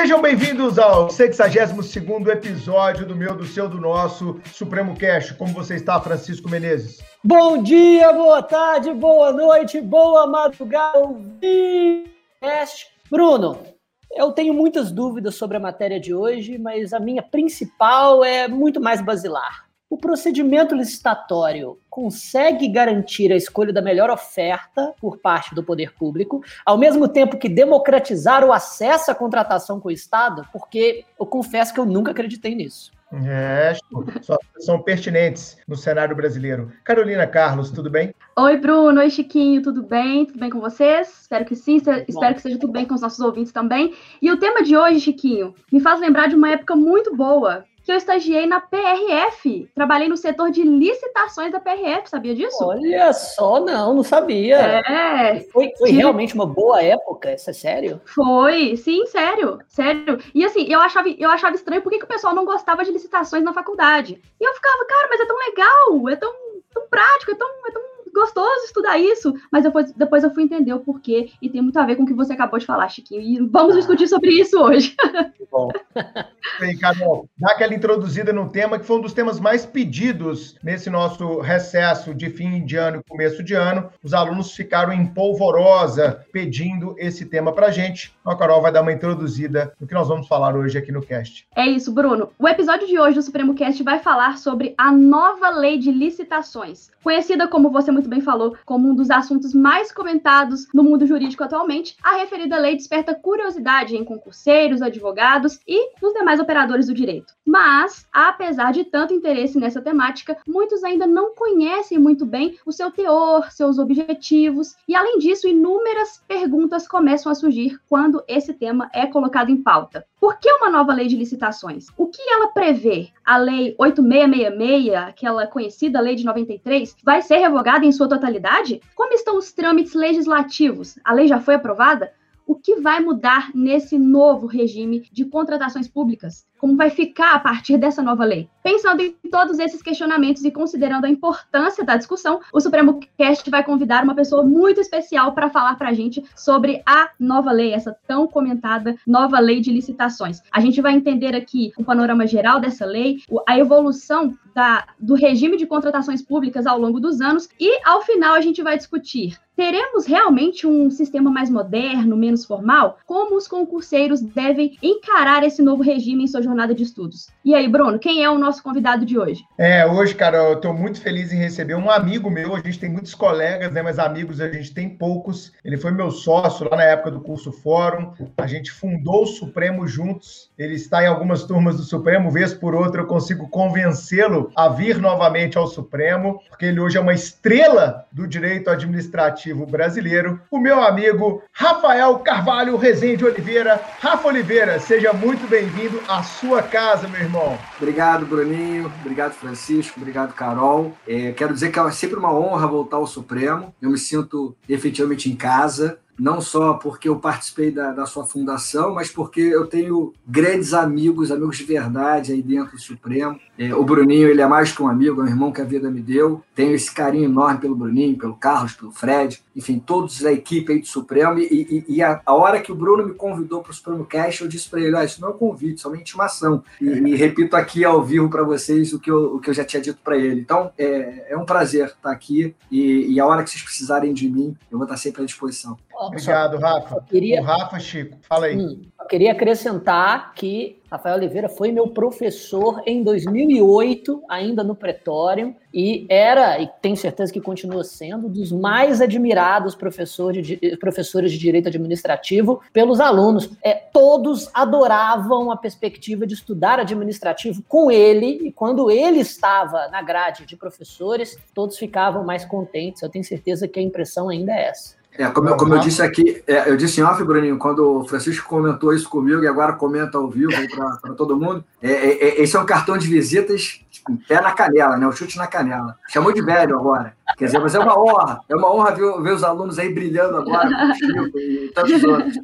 Sejam bem-vindos ao 62º episódio do meu, do seu, do nosso Supremo Cash. Como você está, Francisco Menezes? Bom dia, boa tarde, boa noite, boa madrugada, Bruno, eu tenho muitas dúvidas sobre a matéria de hoje, mas a minha principal é muito mais basilar. O procedimento licitatório consegue garantir a escolha da melhor oferta por parte do poder público, ao mesmo tempo que democratizar o acesso à contratação com o Estado? Porque eu confesso que eu nunca acreditei nisso. É, são pertinentes no cenário brasileiro. Carolina Carlos, tudo bem? Oi, Bruno. Oi, Chiquinho. Tudo bem? Tudo bem com vocês? Espero que sim. Espero que seja tudo bem com os nossos ouvintes também. E o tema de hoje, Chiquinho, me faz lembrar de uma época muito boa que eu estagiei na PRF. Trabalhei no setor de licitações da PRF, sabia disso? Olha só, não, não sabia. É. Foi, foi realmente uma boa época, isso é sério? Foi, sim, sério, sério. E assim, eu achava, eu achava estranho porque que o pessoal não gostava de licitações na faculdade. E eu ficava, cara, mas é tão legal, é tão, tão prático, é tão, é tão gostoso estudar isso, mas depois, depois eu fui entender o porquê e tem muito a ver com o que você acabou de falar, Chiquinho. E vamos ah. discutir sobre isso hoje. Bom. Bem, Carol, dá aquela introduzida no tema que foi um dos temas mais pedidos nesse nosso recesso de fim de ano e começo de ano. Os alunos ficaram em polvorosa pedindo esse tema para gente. Então, a Carol vai dar uma introduzida no que nós vamos falar hoje aqui no cast. É isso, Bruno. O episódio de hoje do Supremo Cast vai falar sobre a nova lei de licitações, conhecida como você muito bem falou, como um dos assuntos mais comentados no mundo jurídico atualmente, a referida lei desperta curiosidade em concurseiros, advogados e nos demais operadores do direito. Mas, apesar de tanto interesse nessa temática, muitos ainda não conhecem muito bem o seu teor, seus objetivos, e além disso, inúmeras perguntas começam a surgir quando esse tema é colocado em pauta. Por que uma nova lei de licitações? O que ela prevê? A lei 8666, aquela conhecida lei de 93, vai ser revogada em sua totalidade? Como estão os trâmites legislativos? A lei já foi aprovada? O que vai mudar nesse novo regime de contratações públicas? Como vai ficar a partir dessa nova lei. Pensando em todos esses questionamentos e considerando a importância da discussão, o Supremo Cast vai convidar uma pessoa muito especial para falar para a gente sobre a nova lei, essa tão comentada nova lei de licitações. A gente vai entender aqui o panorama geral dessa lei, a evolução da, do regime de contratações públicas ao longo dos anos e, ao final, a gente vai discutir Teremos realmente um sistema mais moderno, menos formal? Como os concurseiros devem encarar esse novo regime em sua jornada de estudos. E aí, Bruno, quem é o nosso convidado de hoje? É, hoje, cara, eu estou muito feliz em receber um amigo meu. A gente tem muitos colegas, né? Mas amigos a gente tem poucos. Ele foi meu sócio lá na época do curso Fórum. A gente fundou o Supremo juntos. Ele está em algumas turmas do Supremo, vez por outra eu consigo convencê-lo a vir novamente ao Supremo, porque ele hoje é uma estrela do direito administrativo brasileiro. O meu amigo Rafael Carvalho Rezende Oliveira. Rafa Oliveira, seja muito bem-vindo à sua casa, meu irmão. Obrigado, Bruninho. Obrigado, Francisco. Obrigado, Carol. É, quero dizer que é sempre uma honra voltar ao Supremo. Eu me sinto efetivamente em casa não só porque eu participei da, da, sua fundação, mas porque eu tenho grandes amigos, amigos de verdade aí dentro do Supremo. É, o Bruninho, ele é mais que um amigo, é um irmão que a vida me deu. Tenho esse carinho enorme pelo Bruninho, pelo Carlos, pelo Fred, enfim, todos da equipe aí do Supremo. E, e, e a, a, hora que o Bruno me convidou para o Supremo Cast, eu disse para ele: ah, isso não é um convite, isso é uma intimação. E, e repito aqui ao vivo para vocês o que, eu, o que eu já tinha dito para ele. Então, é, é um prazer estar aqui e, e a hora que vocês precisarem de mim, eu vou estar sempre à disposição. Obrigado, Rafa. Queria... O Rafa, Chico, fala aí. Hum, queria acrescentar que Rafael Oliveira foi meu professor em 2008, ainda no Pretório, e era, e tenho certeza que continua sendo, dos mais admirados professores de, professores de direito administrativo pelos alunos. É, todos adoravam a perspectiva de estudar administrativo com ele, e quando ele estava na grade de professores, todos ficavam mais contentes. Eu tenho certeza que a impressão ainda é essa. É, como, eu, como eu disse aqui, é, eu disse em off, Bruninho, quando o Francisco comentou isso comigo e agora comenta ao vivo para todo mundo, é, é, é, esse é um cartão de visitas com pé na canela, né? O chute na canela. Chamou de velho agora. Quer dizer, mas é uma honra, é uma honra ver, ver os alunos aí brilhando agora e tantos outros.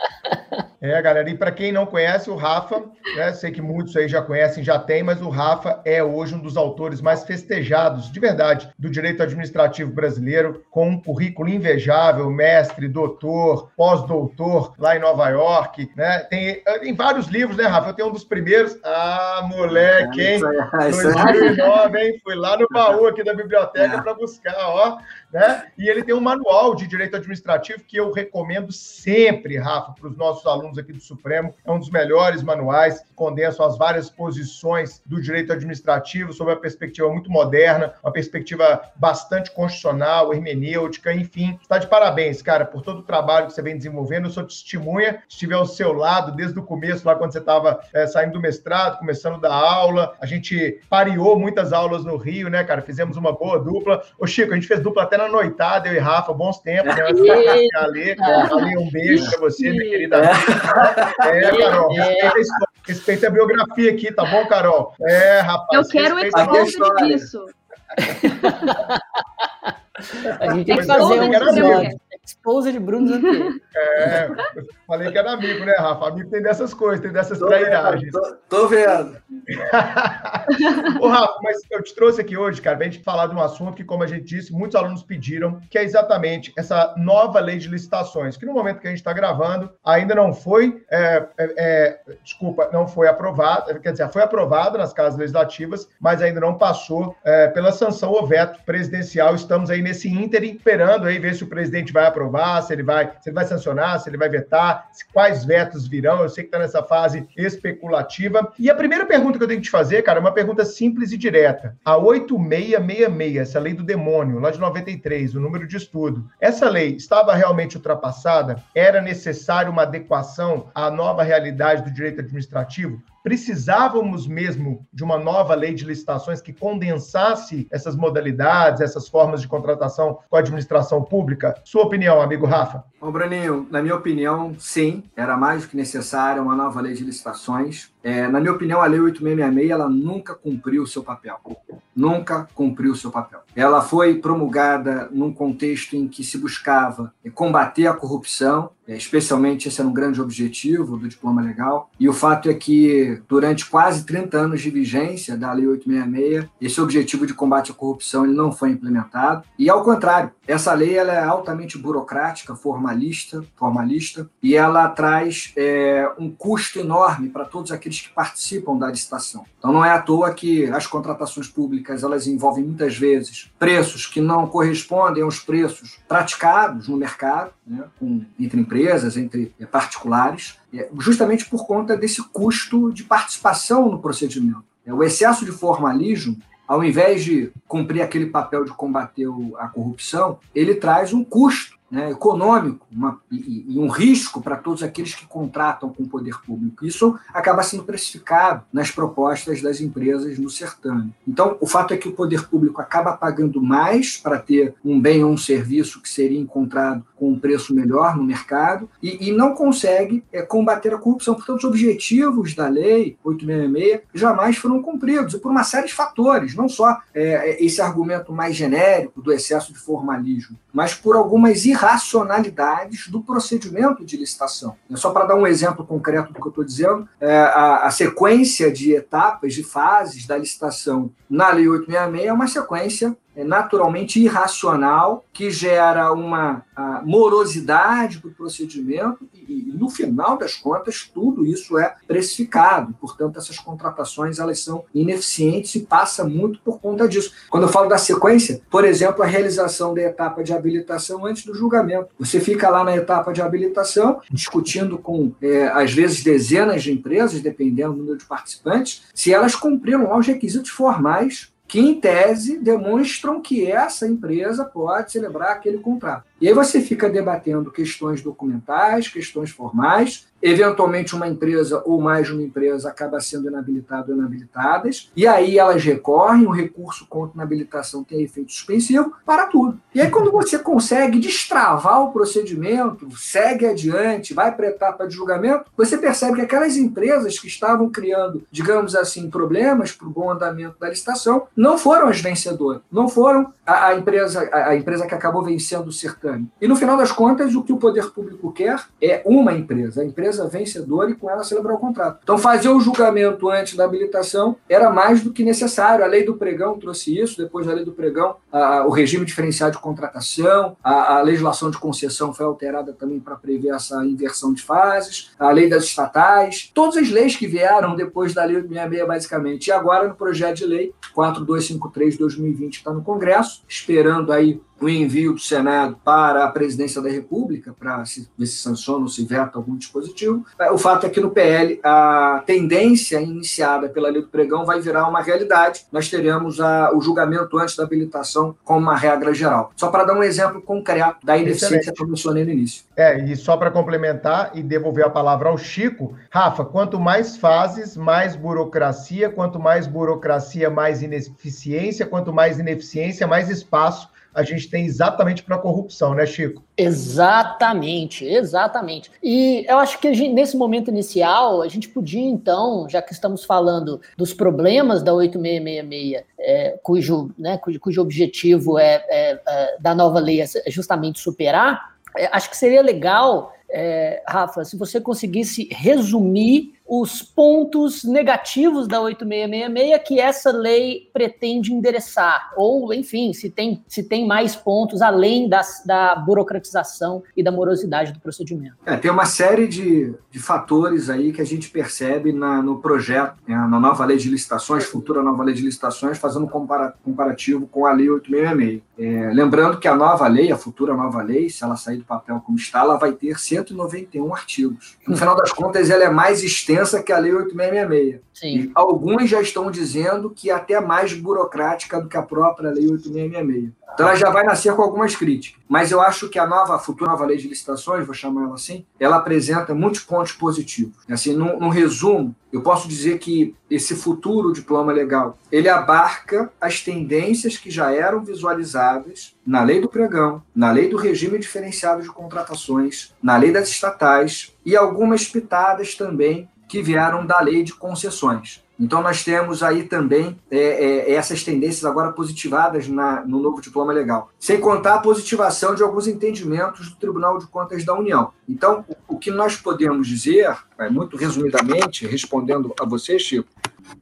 É, galera, e para quem não conhece, o Rafa, né, sei que muitos aí já conhecem, já tem, mas o Rafa é hoje um dos autores mais festejados, de verdade, do direito administrativo brasileiro, com um currículo invejável, mestre, doutor, pós-doutor lá em Nova York, né? Tem, tem vários livros, né, Rafa? Eu tenho um dos primeiros. Ah, moleque, hein? 2009, hein? Fui lá no baú aqui da biblioteca é. para buscar, ó, né? E ele tem um manual de direito administrativo que eu recomendo sempre, Rafa, para os nossos alunos aqui do Supremo. É um dos melhores manuais que condensam as várias posições do direito administrativo sob uma perspectiva muito moderna, uma perspectiva bastante constitucional, hermenêutica, enfim. Está de parabéns, cara, por todo o trabalho que você vem desenvolvendo. Eu sou testemunha, estive ao seu lado desde o começo, lá quando você estava é, saindo do mestrado, começando da aula. A gente pareou muitas aulas no Rio, né, cara? Fizemos uma boa dupla. Ô, Chico, a gente fez dupla até na noitada, eu e Rafa, bons tempos, né? Ale, Ale, um beijo para você, minha querida É, Carol, respeita a, história, respeita a biografia aqui, tá bom, Carol? É, rapaz. Eu quero o expose disso. A gente tem que fazer um. Esposa de Bruno Zanteiro. É, eu falei que era amigo, né, Rafa? Amigo tem dessas coisas, tem dessas trairagens. Tô, tô, vendo. Ô, Rafa, mas eu te trouxe aqui hoje, cara, pra gente falar de um assunto que, como a gente disse, muitos alunos pediram, que é exatamente essa nova lei de licitações, que no momento que a gente está gravando, ainda não foi, é, é, é, desculpa, não foi aprovada, quer dizer, foi aprovada nas casas legislativas, mas ainda não passou é, pela sanção ou veto presidencial. Estamos aí nesse ínterim, esperando aí ver se o presidente vai aprovar, se ele vai, se ele vai sancionar, se ele vai vetar, quais vetos virão. Eu sei que está nessa fase especulativa. E a primeira pergunta que eu tenho que te fazer, cara, é uma pergunta simples e direta. A 8666, essa lei do demônio, lá de 93, o número de estudo, essa lei estava realmente ultrapassada? Era necessário uma adequação à nova realidade do direito administrativo? Precisávamos mesmo de uma nova lei de licitações que condensasse essas modalidades, essas formas de contratação com a administração pública? Sua opinião, amigo Rafa? Bom, Bruninho, na minha opinião, sim, era mais do que necessária uma nova lei de licitações. É, na minha opinião, a Lei 8666 ela nunca cumpriu o seu papel. Nunca cumpriu o seu papel. Ela foi promulgada num contexto em que se buscava combater a corrupção, é, especialmente esse era um grande objetivo do diploma legal. E o fato é que, durante quase 30 anos de vigência da Lei 866, esse objetivo de combate à corrupção ele não foi implementado. E, ao contrário, essa lei ela é altamente burocrática, formalista, formalista e ela traz é, um custo enorme para todos aqueles que participam da licitação. Então não é à toa que as contratações públicas elas envolvem muitas vezes preços que não correspondem aos preços praticados no mercado, né, com, entre empresas, entre é, particulares, é, justamente por conta desse custo de participação no procedimento. É, o excesso de formalismo ao invés de cumprir aquele papel de combater a corrupção, ele traz um custo né, econômico uma, e, e, um risco para todos aqueles que contratam com o poder público. Isso acaba sendo precificado nas propostas das empresas no certame. Então, o fato é que o poder público acaba pagando mais para ter um bem ou um serviço que seria encontrado com um preço melhor no mercado e, e não consegue é, combater a corrupção. Portanto, os objetivos da lei 866 jamais foram cumpridos, e por uma série de fatores, não só é, esse argumento mais genérico do excesso de formalismo, mas por algumas irracionalidades do procedimento de licitação. Só para dar um exemplo concreto do que eu estou dizendo, é, a, a, sequência de etapas, de fases da licitação na Lei 866 é uma sequência é naturalmente irracional, que gera uma morosidade para o procedimento e, no final das contas, tudo isso é precificado. Portanto, essas contratações elas são ineficientes e passa muito por conta disso. Quando eu falo da sequência, por exemplo, a realização da etapa de habilitação antes do julgamento. Você fica lá na etapa de habilitação, discutindo com, é, às vezes, dezenas de empresas, dependendo do número de participantes, se elas cumpriram os requisitos formais que, em tese, demonstram que essa empresa pode celebrar aquele contrato. E aí você fica debatendo questões documentais, questões formais, eventualmente uma empresa ou mais de uma empresa acaba sendo inabilitada ou inabilitadas, e aí elas recorrem, o recurso contra inabilitação tem efeito suspensivo para tudo. E aí quando você consegue destravar o procedimento, segue adiante, vai para a etapa de julgamento, você percebe que aquelas empresas que estavam criando, digamos assim, problemas para o bom andamento da licitação, não foram as vencedoras, não foram a, a empresa, a, a empresa que acabou vencendo o certame. E no final das contas, o que o poder público quer é uma empresa, a empresa vencedora e com ela celebrar o contrato. Então, fazer o julgamento antes da habilitação era mais do que necessário. A lei do pregão trouxe isso, depois da lei do pregão, a, o regime diferenciado de contratação, a, a legislação de concessão foi alterada também para prever essa inversão de fases, a lei das estatais, todas as leis que vieram depois da lei 66, basicamente. E agora, no projeto de lei 4253-2020, está no Congresso, esperando aí o envio do Senado para a presidência da República, para ver se sanciona ou se veta algum dispositivo. O fato é que no PL, a tendência iniciada pela lei do pregão vai virar uma realidade. Nós teremos a, o julgamento antes da habilitação como uma regra geral. Só para dar um exemplo concreto da ineficiência que eu mencionei no início. É, e só para complementar e devolver a palavra ao Chico, Rafa, quanto mais fases, mais burocracia, quanto mais burocracia, mais ineficiência, quanto mais ineficiência, mais espaço a gente tem exatamente para a corrupção, né, Chico? Exatamente, exatamente. E eu acho que gente, nesse momento inicial, a gente podia, então, já que estamos falando dos problemas da 8666, é, cujo, né, cujo, cujo objetivo é, é, é, da nova lei é justamente superar, é, acho que seria legal, é, Rafa, se você conseguisse resumir os pontos negativos da 8666 que essa lei pretende endereçar, ou, enfim, se tem, se tem mais pontos além das, da burocratização e da morosidade do procedimento. É, tem uma série de, de fatores aí que a gente percebe na, no projeto, né, na nova lei de licitações, futura nova lei de licitações, fazendo compara, comparativo com a lei 8666. É, lembrando que a nova lei, a futura nova lei, se ela sair do papel como está, ela vai ter 191 artigos. No final das contas, ela é mais extensa extensa que a Lei 8666. Sim. E alguns já estão dizendo que é até mais burocrática do que a própria Lei 8666. Então ela já vai nascer com algumas críticas. Mas eu acho que a nova, a futura nova lei de licitações, vou chamar ela assim, ela apresenta muitos pontos positivos. Assim, no, no resumo, eu posso dizer que esse futuro diploma legal, ele abarca as tendências que já eram visualizadas na lei do pregão, na lei do regime diferenciado de contratações, na lei das estatais e algumas pitadas também que vieram da lei de concessões. Então, nós temos aí também é, é, essas tendências agora positivadas na, no novo diploma legal. Sem contar a positivação de alguns entendimentos do Tribunal de Contas da União. Então, o, o que nós podemos dizer, é, muito resumidamente, respondendo a você, Chico,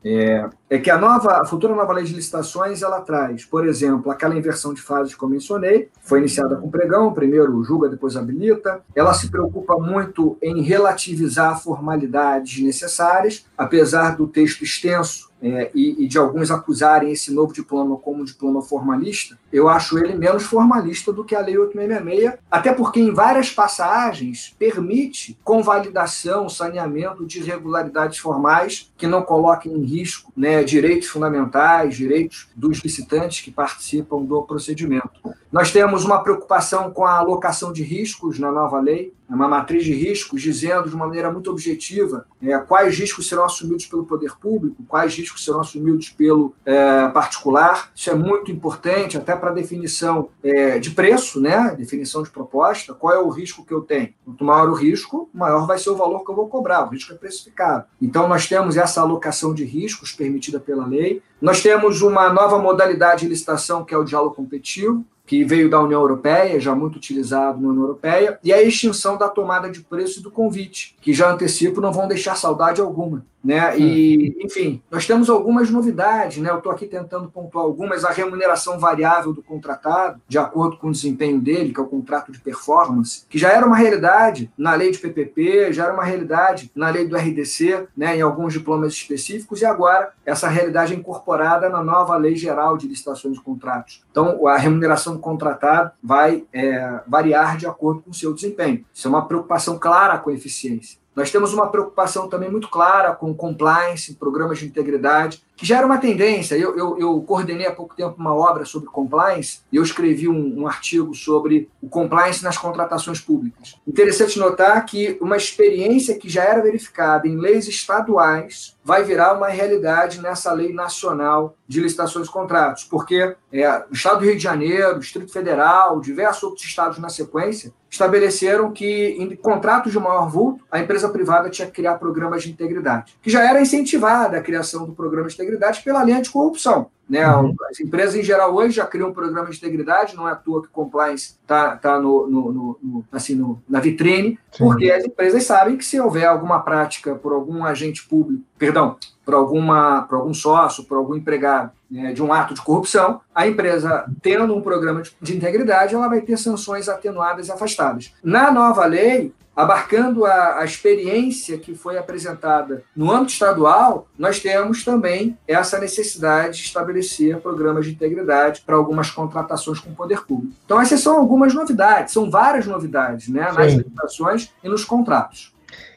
é, é, que a nova, a futura nova lei de licitações, ela traz, por exemplo, aquela inversão de fases que eu mencionei, foi iniciada com pregão, primeiro julga, depois habilita. Ela se preocupa muito em relativizar formalidades necessárias, apesar do texto extenso é, e, e, de alguns acusarem esse novo diploma como um diploma formalista, eu acho ele menos formalista do que a Lei 866, até porque em várias passagens permite convalidação, saneamento de irregularidades formais que não coloquem em risco né, direitos fundamentais, direitos dos licitantes que participam do procedimento. Nós temos uma preocupação com a alocação de riscos na nova lei, uma matriz de riscos dizendo de uma maneira muito objetiva é, quais riscos serão assumidos pelo poder público, quais riscos serão assumidos pelo é, particular. Isso é muito importante até para definição é, de preço, né? definição de proposta, qual é o risco que eu tenho. Quanto maior o risco, maior vai ser o valor que eu vou cobrar, o risco é precificado. Então, nós temos essa alocação de riscos permitida pela lei. Nós temos uma nova modalidade de licitação, que é o diálogo competitivo, que veio da União Europeia, já muito utilizado na União Europeia, e a extinção da tomada de preço e do convite, que já antecipo não vão deixar saudade alguma. Né? E, enfim, nós temos algumas novidades, né? Eu estou aqui tentando pontuar algumas. A remuneração variável do contratado, de acordo com o desempenho dele, que é o contrato de performance, que já era uma realidade na lei de PPP, já era uma realidade na lei do RDC, né? em alguns diplomas específicos, e agora essa realidade é incorporada na nova lei geral de licitações de contratos. Então, a remuneração do contratado vai é, variar de acordo com o seu desempenho. Isso é uma preocupação clara com a eficiência. Nós temos uma preocupação também muito clara com compliance, programas de integridade, que já era uma tendência. Eu, eu, eu coordenei há pouco tempo uma obra sobre compliance e eu escrevi um, um artigo sobre o compliance nas contratações públicas. Interessante notar que uma experiência que já era verificada em leis estaduais vai virar uma realidade nessa lei nacional de licitações e contratos, porque é, o Estado do Rio de Janeiro, o Distrito Federal, diversos outros estados na sequência, estabeleceram que em contratos de maior vulto, a empresa privada tinha que criar programas de integridade, que já era incentivada a criação do programa de integridade pela linha de corrupção. Né? Uhum. As empresas, em geral, hoje já criam um programa de integridade, não é à toa que compliance está tá no, no, no, assim, no, na vitrine, Sim. porque as empresas sabem que se houver alguma prática por algum agente público, perdão, por, alguma, por algum sócio, por algum empregado né, de um ato de corrupção, a empresa, tendo um programa de, de integridade, ela vai ter sanções atenuadas e afastadas. Na nova lei, abarcando a, a, experiência que foi apresentada no âmbito estadual, nós temos também essa necessidade de estabelecer programas de integridade para algumas contratações com o poder público. Então, essas são algumas novidades, são várias novidades né, nas legislações e nos contratos.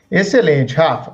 Excelente, Rafa.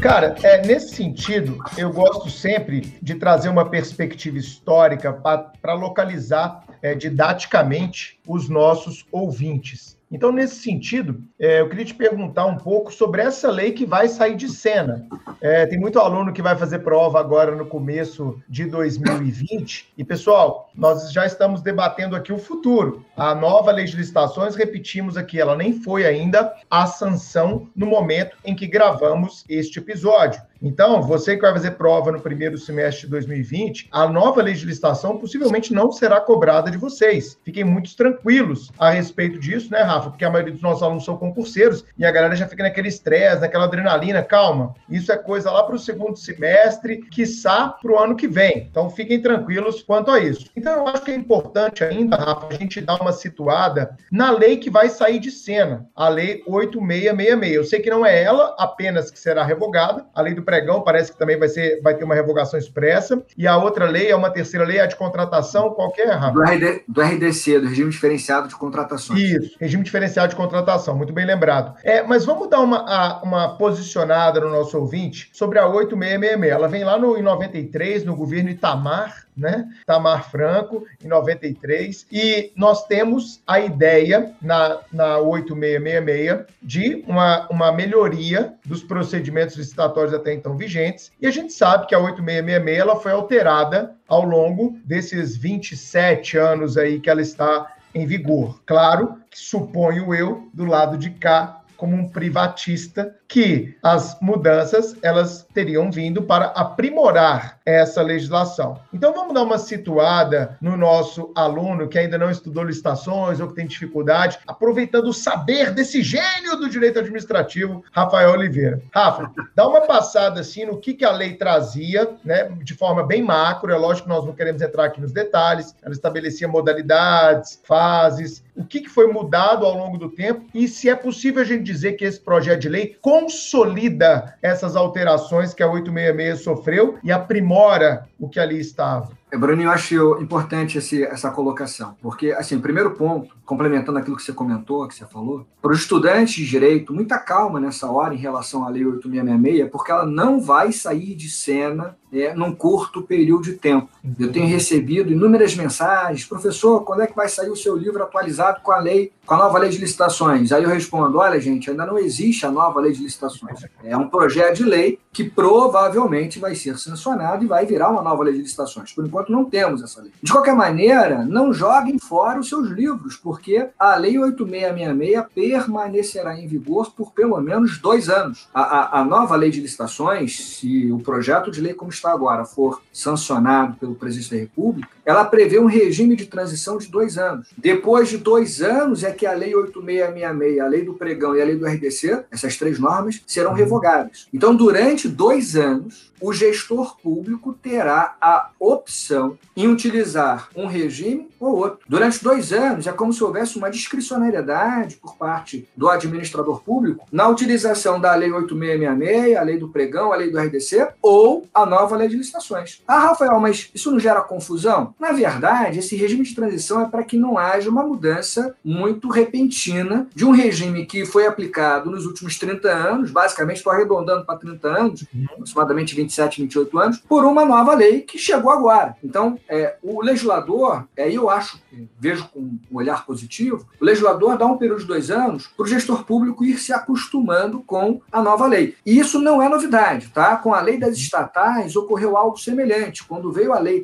Cara, é, nesse sentido, eu gosto sempre de trazer uma perspectiva histórica para localizar é, didaticamente os nossos ouvintes. Então, nesse sentido, é, eu queria te perguntar um pouco sobre essa lei que vai sair de cena. É, tem muito aluno que vai fazer prova agora no começo de 2020. E, pessoal, nós já estamos debatendo aqui o futuro. A nova lei de licitações, repetimos aqui, ela nem foi ainda a sanção no momento em que gravamos este episódio. Então, você que vai fazer prova no primeiro semestre de 2020, a nova lei de licitação possivelmente não será cobrada de vocês. Fiquem muito tranquilos a respeito disso, né, Rafa? Porque a maioria dos nossos alunos são concurseiros e a galera já fica naquele estresse, naquela adrenalina. Calma, isso é coisa lá para o segundo semestre, quiçá para o ano que vem. Então, fiquem tranquilos quanto a isso. Então, eu acho que é importante ainda, Rafa, a gente dar uma situada na lei que vai sair de cena, a lei 8666. Eu sei que não é ela apenas que será revogada, a lei do pregão parece que também vai, ser, vai ter uma revogação expressa. E a outra lei, é uma terceira lei, a de contratação, qualquer, Rafa? Do, RD, do RDC, do Regime Diferenciado de Contratações. Isso, Regime Diferenciado de Contratação, muito bem lembrado. É, mas vamos dar uma, uma posicionada no nosso ouvinte sobre a 8666. Ela vem lá no, em 93, no governo Itamar, né? Tamar Franco, em 93, e nós temos a ideia na, na 8666 de uma, uma melhoria dos procedimentos licitatórios até então vigentes, e a gente sabe que a 8666 ela foi alterada ao longo desses 27 anos aí que ela está em vigor. Claro que suponho eu, do lado de cá, como um privatista que as mudanças elas teriam vindo para aprimorar essa legislação. Então vamos dar uma situada no nosso aluno que ainda não estudou licitações ou que tem dificuldade, aproveitando o saber desse gênio do direito administrativo, Rafael Oliveira. Rafa, dá uma passada assim no que, que a lei trazia, né, de forma bem macro, é lógico que nós não queremos entrar aqui nos detalhes, ela estabelecia modalidades, fases, o que, que foi mudado ao longo do tempo e se é possível a gente dizer que esse projeto de lei consolida essas alterações que a 866 sofreu e aprimora o que ali estava. É, Bruno, eu acho importante esse, essa colocação, porque, assim, primeiro ponto, complementando aquilo que você comentou, que você falou, para os estudantes de direito, muita calma nessa hora em relação à Lei 8666, porque ela não vai sair de cena é, num curto período de tempo. Eu tenho recebido inúmeras mensagens, professor, quando é que vai sair o seu livro atualizado com a lei, com a nova lei de licitações? Aí eu respondo, olha, gente, ainda não existe a nova lei de licitações. É um projeto de lei que provavelmente vai ser sancionado e vai virar uma nova lei de licitações. Por enquanto, não temos essa lei. De qualquer maneira, não joguem fora os seus livros, porque a Lei 8666 permanecerá em vigor por pelo menos dois anos. A, a, a nova lei de licitações, se o projeto de lei como está agora for sancionado pelo presidente da República, ela prevê um regime de transição de dois anos. Depois de dois anos é que a Lei 8666, a Lei do Pregão e a Lei do RDC, essas três normas, serão revogadas. Então, durante dois anos, o gestor público terá a opção em utilizar um regime ou outro. Durante dois anos, é como se houvesse uma discricionariedade por parte do administrador público na utilização da Lei 8666, a Lei do Pregão, a Lei do RDC, ou a nova nova lei de licitações. Ah, Rafael, mas isso não gera confusão? Na verdade, esse regime de transição é para que não haja uma mudança muito repentina de um regime que foi aplicado nos últimos 30 anos, basicamente estou arredondando para 30 anos, uhum. aproximadamente 27, 28 anos, por uma nova lei que chegou agora. Então, é, o legislador, aí é, eu acho, vejo com um olhar positivo, o legislador dá um período de dois anos para o gestor público ir se acostumando com a nova lei. E isso não é novidade, tá? Com a lei das estatais ocorreu algo semelhante. Quando veio a lei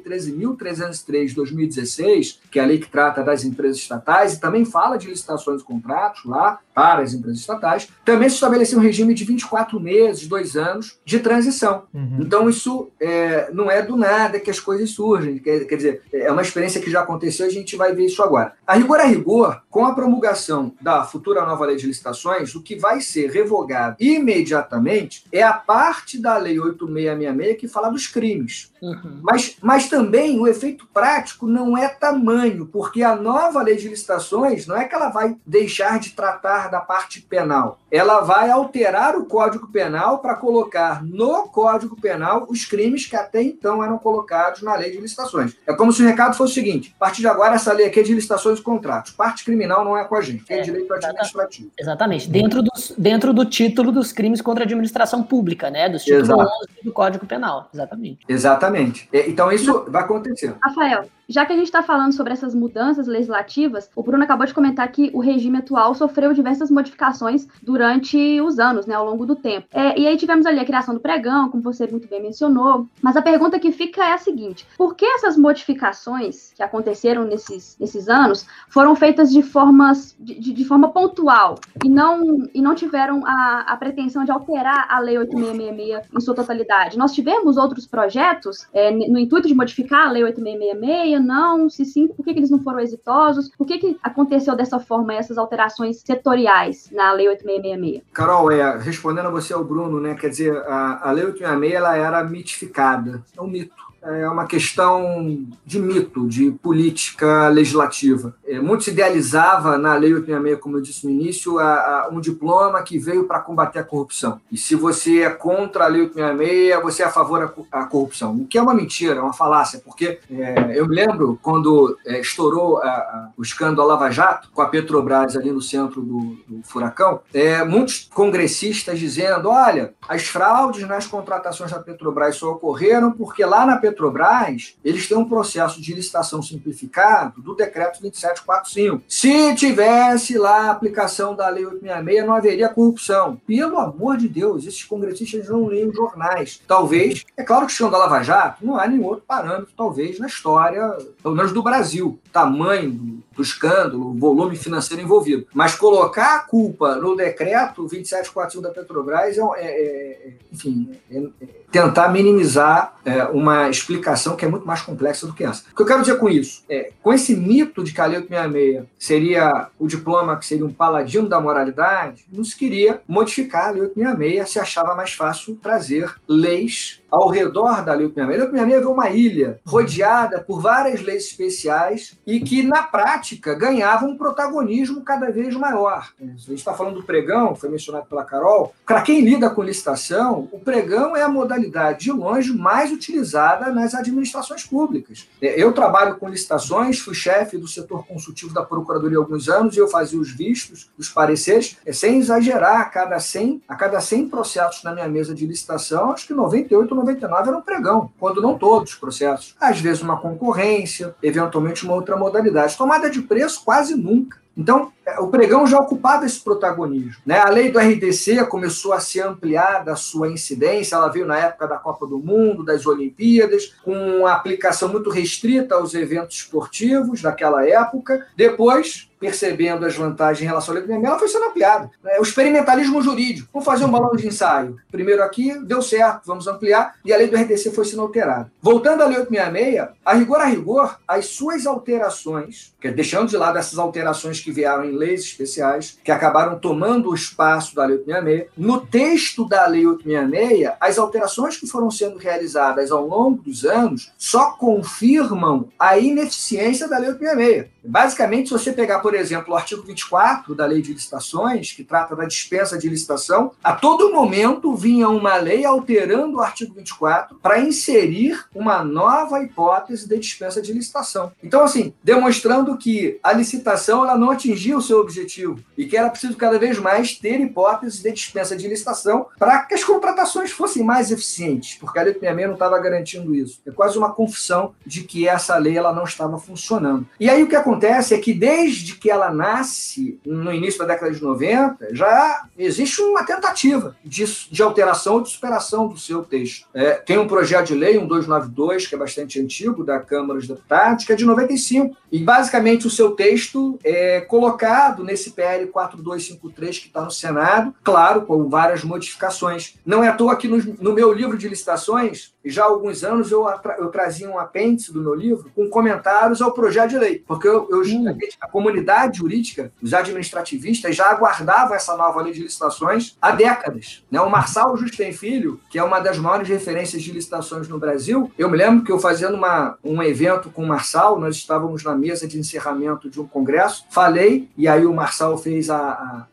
13.303 de 2016, que é a lei que trata das empresas estatais e também fala de licitações e contratos lá para as empresas estatais, também se estabeleceu um regime de 24 meses, dois anos de transição. Uhum. Então, isso é, não é do nada que as coisas surgem. Quer, quer dizer, é uma experiência que já aconteceu, a gente vai ver isso agora. A rigor a rigor, com a promulgação da futura nova lei de licitações, o que vai ser revogado imediatamente é a parte da lei 8666 que fala dos crimes. Uhum. Mas, mas também o efeito prático não é tamanho, porque a nova lei de licitações não é que ela vai deixar de tratar da parte penal. Ela vai alterar o Código Penal para colocar no Código Penal os crimes que até então eram colocados na lei de licitações. É como se o recado fosse o seguinte: a partir de agora, essa lei aqui é de licitações e contratos. Parte criminal não é com a gente, é, é direito administrativo. Exatamente. Dentro, dos, dentro do título dos crimes contra a administração pública, né? Dos títulos 11 do Código Penal. Exatamente. Exatamente. Então, isso vai acontecer. Rafael, já que a gente está falando sobre essas mudanças legislativas, o Bruno acabou de comentar que o regime atual sofreu diversas modificações durante os anos, né, ao longo do tempo. É, e aí tivemos ali a criação do pregão, como você muito bem mencionou. Mas a pergunta que fica é a seguinte: por que essas modificações que aconteceram nesses, nesses anos foram feitas de, formas, de, de forma pontual e não, e não tiveram a, a pretensão de alterar a Lei 8666 em sua totalidade? Nós tivemos outros projetos é, no intuito de modificar a Lei 8666 não? Se sim, por que, que eles não foram exitosos? Por que, que aconteceu dessa forma essas alterações setoriais na Lei 8666? Carol, é, respondendo a você ao Bruno, né? Quer dizer, a, a Lei 8666 ela era mitificada. É um mito é uma questão de mito, de política legislativa. É, muito se idealizava na Lei 866, como eu disse no início, a, a, um diploma que veio para combater a corrupção. E se você é contra a Lei 866, você é a favor da corrupção. O que é uma mentira, é uma falácia, porque é, eu me lembro quando é, estourou a, o escândalo Lava Jato, com a Petrobras ali no centro do, do furacão, é, muitos congressistas dizendo: olha, as fraudes nas contratações da Petrobras só ocorreram porque lá na Petrobras Petrobras, eles têm um processo de licitação simplificado do decreto 2745. Se tivesse lá a aplicação da lei 866, não haveria corrupção. Pelo amor de Deus, esses congressistas não leem jornais. Talvez, é claro que o da Lava Jato, não há nenhum outro parâmetro, talvez, na história, pelo menos do Brasil. Tamanho do, do escândalo, o volume financeiro envolvido. Mas colocar a culpa no decreto 2745 da Petrobras é, é, é enfim, é, é tentar minimizar é, uma explicação que é muito mais complexa do que essa. O que eu quero dizer com isso? É, com esse mito de que a Lei 866 seria o diploma que seria um paladino da moralidade, não se queria modificar a Lei 866, se achava mais fácil trazer leis ao redor da Lei 866. A Lei 866 é uma ilha rodeada por várias leis especiais e que, na prática, ganhava um protagonismo cada vez maior. A gente está falando do pregão, foi mencionado pela Carol. Para quem lida com licitação, o pregão é a modalidade de longe mais utilizada nas administrações públicas. Eu trabalho com licitações, fui chefe do setor consultivo da Procuradoria há alguns anos e eu fazia os vistos, os pareceres, é, sem exagerar, a cada 100, a cada 100 processos na minha mesa de licitação, acho que 98 99 era um pregão, quando não todos os processos. Às vezes uma concorrência, eventualmente uma outra modalidade. Tomada de preço, quase nunca. Então, é, o pregão já ocupava esse protagonismo. Né? A lei do RDC começou a ser ampliada a sua incidência, ela veio na época da Copa do Mundo, das Olimpíadas, com uma aplicação muito restrita aos eventos esportivos daquela época. Depois, percebendo as vantagens em relação à lei do ela foi sendo ampliada. É, o experimentalismo jurídico. Vamos fazer um balão de ensaio. Primeiro aqui, deu certo, vamos ampliar, e a lei do RDC foi sendo alterada. Voltando à lei 866, a rigor a rigor, as suas alterações, deixando de lado essas alterações que vieram em leis especiais, que acabaram tomando o espaço da lei 866, no texto da lei 866, as alterações que foram sendo realizadas ao longo dos anos só confirmam a ineficiência da lei 866. Basicamente, se você pegar, por exemplo, o artigo 24 da Lei de Licitações, que trata da dispensa de licitação, a todo momento vinha uma lei alterando o artigo 24 para inserir uma nova hipótese de dispensa de licitação. Então, assim, demonstrando que a licitação ela não atingia o seu objetivo e que era preciso cada vez mais ter hipóteses de dispensa de licitação para que as contratações fossem mais eficientes, porque a Lei 66 não estava garantindo isso. É quase uma confissão de que essa lei ela não estava funcionando. E aí o que acontece é que desde que ela nasce, no início da década de 90, já existe uma tentativa de, de alteração ou de superação do seu texto. É, tem um projeto de lei, um 292, que é bastante antigo, da Câmara dos Deputados, que é de 95. E basicamente o seu texto é colocado nesse PL 4253 que está no Senado, claro, com várias modificações. Não é à toa que no, no meu livro de licitações, já há alguns anos eu, eu trazia um apêndice do meu livro com comentários ao projeto de lei, porque eu, eu hum. a comunidade jurídica, os administrativistas já aguardavam essa nova lei de licitações há décadas. Né? O Marçal Justem Filho, que é uma das maiores referências de licitações no Brasil, eu me lembro que eu fazendo uma, um evento com o Marçal, nós estávamos na mesa de encerramento de um congresso, falei, e aí o Marçal fez a,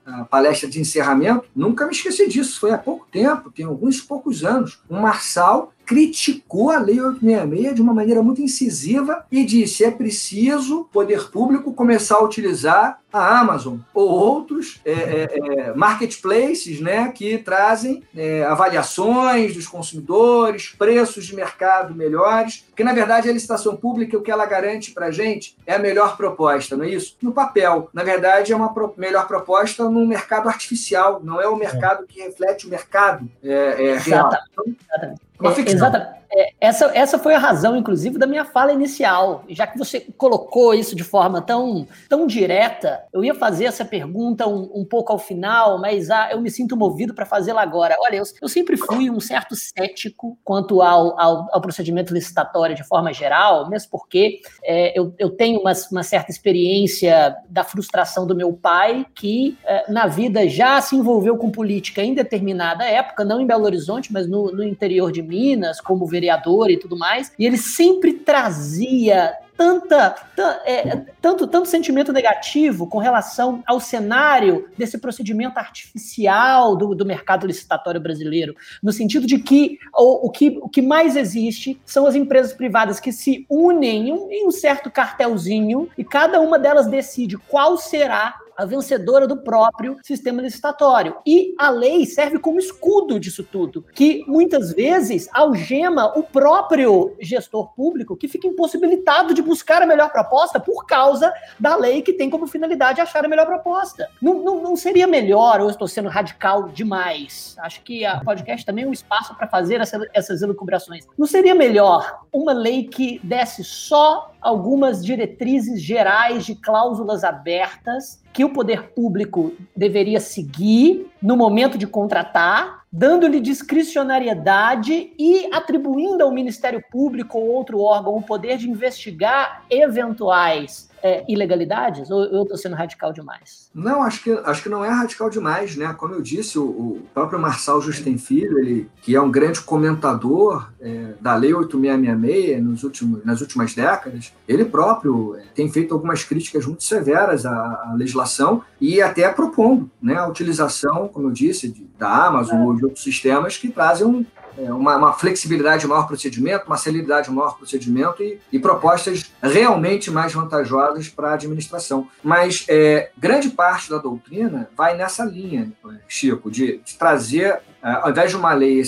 a, a palestra de encerramento, nunca me esqueci disso, foi há pouco tempo, tem alguns poucos anos, o Marçal criticou a Lei 866 de uma maneira muito incisiva e disse: é preciso poder público começar a utilizar a Amazon ou outros é, é, é, marketplaces né, que trazem é, avaliações dos consumidores, preços de mercado melhores, porque na verdade a licitação pública o que ela garante para a gente é a melhor proposta, não é isso? No papel, na verdade é uma pro melhor proposta no mercado artificial, não é o mercado que reflete o mercado é, é, real. Exatamente. Uma ficção. exatamente. É, essa, essa foi a razão, inclusive, da minha fala inicial. Já que você colocou isso de forma tão, tão direta, eu ia fazer essa pergunta um, um pouco ao final, mas ah, eu me sinto movido para fazê-la agora. Olha, eu, eu, sempre fui um certo cético quanto ao, ao, ao, procedimento licitatório de forma geral, mesmo porque é, eu, eu tenho uma, uma, certa experiência da frustração do meu pai, que é, na vida já se envolveu com política em determinada época, não em Belo Horizonte, mas no, no interior de Minas, como vereador e tudo mais, e ele sempre trazia tanta, é, tanto, tanto sentimento negativo com relação ao cenário desse procedimento artificial do, do mercado licitatório brasileiro, no sentido de que o, o que o que mais existe são as empresas privadas que se unem em um, em um certo cartelzinho e cada uma delas decide qual será a vencedora do próprio sistema licitatório. E a lei serve como escudo disso tudo, que muitas vezes algema o próprio gestor público, que fica impossibilitado de buscar a melhor proposta por causa da lei que tem como finalidade achar a melhor proposta. Não, não, não seria melhor, ou estou sendo radical demais, acho que a podcast também é um espaço para fazer essa, essas elucubrações. Não seria melhor uma lei que desse só algumas diretrizes gerais de cláusulas abertas que o poder público deveria seguir no momento de contratar, dando-lhe discricionariedade e atribuindo ao Ministério Público ou outro órgão o poder de investigar eventuais é, ilegalidades? Ou eu estou sendo radical demais? Não, acho que, acho que não é radical demais, né? Como eu disse, o, o próprio Marçal Justem Filho, ele, que é um grande comentador é, da Lei 8666 nos últimos, nas últimas décadas, ele próprio é, tem feito algumas críticas muito severas à, à, legislação e até propondo né, a utilização, como eu disse, de, da Amazon é. ou de outros sistemas que trazem um, uma, uma, flexibilidade maior procedimento, uma celeridade maior procedimento e, e propostas realmente mais vantajosas para a administração. Mas é, grande parte da doutrina vai nessa linha, Chico, de, de trazer é, ao invés de uma lei